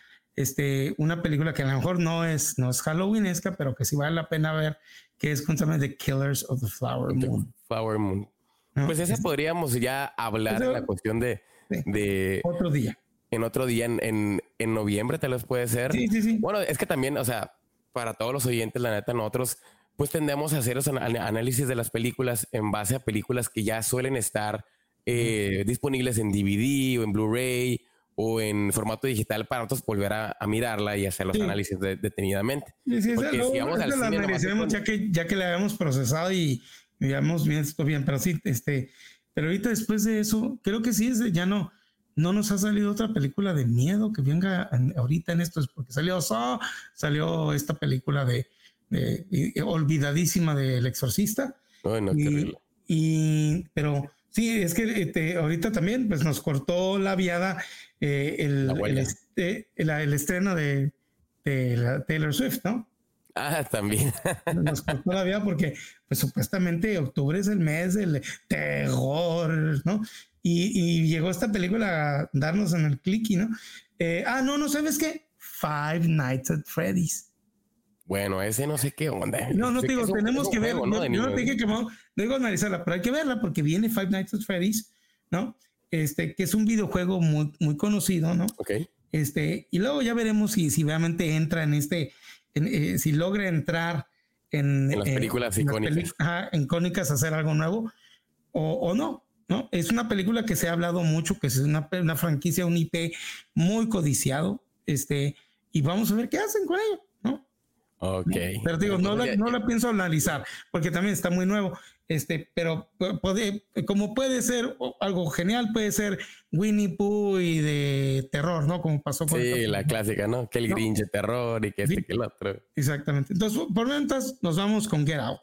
este, una película que a lo mejor no es, no es Halloweenesca, pero que sí vale la pena ver, que es justamente The Killers of the Flower Moon. Flower Moon. Pues esa podríamos ya hablar en la cuestión de, de... Otro día en otro día en, en, noviembre, tal vez puede ser. Sí, sí, sí. Bueno, es que también, o sea, para todos los oyentes, la neta, nosotros pues tendemos a hacer los análisis de las películas en base a películas que ya suelen estar eh, disponibles en DVD o en Blu-ray o en formato digital para nosotros volver a, mirarla y hacer los análisis detenidamente. Sí, sí, Porque si vamos al cine, ya que ya que la habíamos procesado y digamos bien esto bien, pero sí, este, pero ahorita después de eso, creo que sí es ya no no nos ha salido otra película de miedo que venga ahorita en esto, es porque salió salió esta película de, olvidadísima del exorcista. Bueno, y, pero sí, es que este, ahorita también pues nos cortó la viada eh, el, este, el, estreno de, la Taylor Swift, ¿no? Ah, también. Nos cortó la viada porque pues supuestamente octubre es el mes del terror, ¿no? Y, llegó esta película a darnos en el clicky, ¿no? Eh, ah, no, no, ¿sabes qué? Five Nights at Freddy's. Bueno, ese no sé qué onda. No, no te digo, tenemos que ver. ¿no? Yo no te dije que no, digo analizarla, pero hay que verla porque viene Five Nights at Freddy's, ¿no? Este, que es un videojuego muy, muy conocido, ¿no? Ok. Este, y luego ya veremos si, si realmente entra en este, eh, si logra entrar en, en las películas icónicas. En icónicas, hacer algo nuevo o, o no. ¿no? Es una película que se ha hablado mucho, que es una, una franquicia, un IP muy codiciado, este, y vamos a ver qué hacen con ello, ¿no? Ok. Pero digo, no la, no la pienso analizar, porque también está muy nuevo, este, pero puede, como puede ser algo genial, puede ser Winnie Pooh y de terror, ¿no? Como pasó con... Sí, la clásica, ¿no? Que el Grinch de terror y que este, que el otro. Exactamente. Entonces, por mientras, nos vamos con Get Out.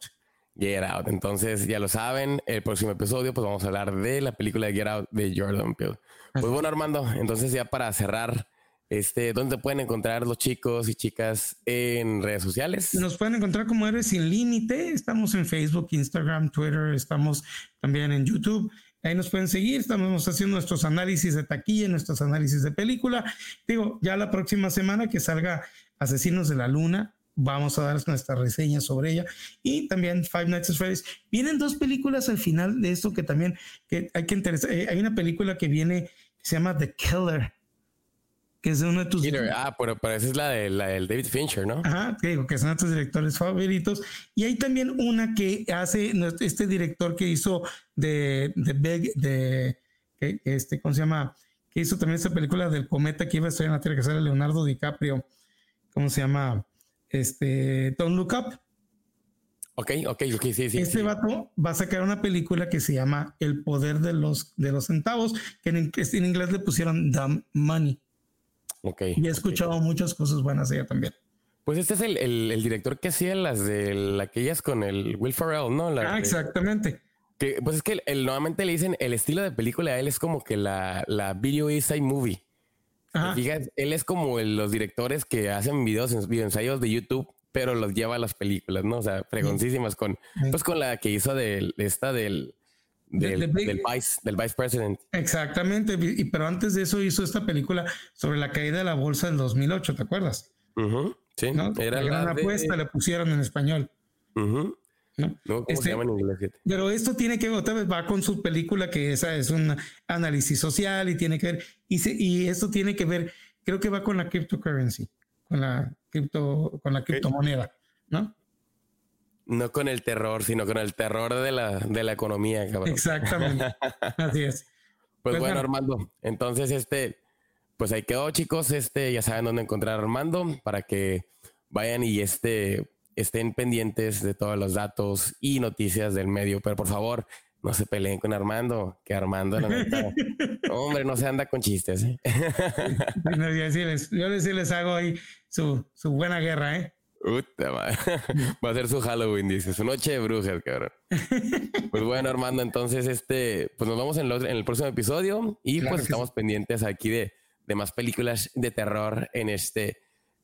Get Out. Entonces, ya lo saben, el próximo episodio, pues vamos a hablar de la película de Get Out de Jordan Peele. Pues bueno, Armando, entonces ya para cerrar, este, ¿dónde pueden encontrar los chicos y chicas en redes sociales? Nos pueden encontrar como Héroes Sin Límite. Estamos en Facebook, Instagram, Twitter, estamos también en YouTube. Ahí nos pueden seguir, estamos haciendo nuestros análisis de taquilla, nuestros análisis de película. Digo, ya la próxima semana que salga Asesinos de la Luna, vamos a dar nuestra reseña sobre ella. Y también Five Nights at Freddy's. Vienen dos películas al final de esto que también que hay que interesar. Eh, hay una película que viene se llama The Killer, que es uno de tus... Ah, pero, pero esa es la, de, la del David Fincher, ¿no? Ajá, que digo, que son tus directores favoritos. Y hay también una que hace este director que hizo de, de Big, de, este, ¿cómo se llama? que hizo también esa película del cometa que iba a estar en la Tierra, que sale Leonardo DiCaprio. ¿Cómo se llama? Este, Don't Look Up. Ok, ok, ok, sí, sí. Este vato va a sacar una película que se llama El poder de los, de los centavos, que en, en inglés le pusieron The Money. Ok. Y he escuchado muchas cosas buenas de ella también. Pues este es el, el, director que hacía las de aquellas con el Will Ferrell, ¿no? ah, exactamente. Que, pues es que el, nuevamente le dicen el estilo de película de él es como que la, la video essay movie. Fíjate, él es como los directores que hacen videos, ensayos de YouTube pero los lleva a las películas, ¿no? O sea, fregoncísimas con, pues con la que hizo de, esta del, del, vice, del vice president. Exactamente, y, pero antes de eso hizo esta película sobre la caída de la bolsa del 2008, ¿te acuerdas? Sí, era la gran apuesta, le pusieron en español. ¿no? ¿cómo se este, llama en inglés? Pero esto tiene que ver, otra vez va con su película que esa es un análisis social y tiene que ver, y, y esto tiene que ver, creo que va con la cryptocurrency con la cripto, con la criptomoneda, ¿no? No con el terror, sino con el terror de la, de la economía, cabrón. Exactamente. Así es. Pues, pues bueno, Armando, entonces este, pues ahí quedó, chicos. Este, ya saben dónde encontrar a Armando para que vayan y este, estén pendientes de todos los datos y noticias del medio. Pero por favor, no se peleen con Armando, que Armando no Hombre, no se anda con chistes. ¿eh? yo, les, les hago ahí su, buena guerra, ¿eh? Va a ser su Halloween, dice, su noche de brujas, cabrón. Pues bueno, Armando, entonces este, pues nos vemos en, el próximo episodio y pues estamos pendientes aquí de, de más películas de terror en este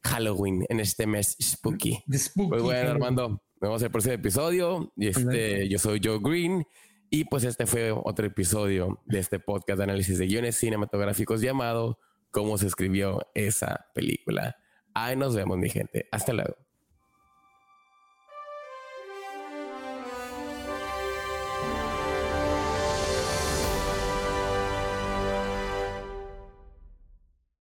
Halloween, en este mes spooky. pues bueno, Armando, nos vemos en el próximo episodio. Y este, yo soy Joe Green y pues este fue otro episodio de este podcast de análisis de guiones cinematográficos llamado ¿Cómo se escribió esa película? Ahí nos vemos, mi gente. Hasta luego.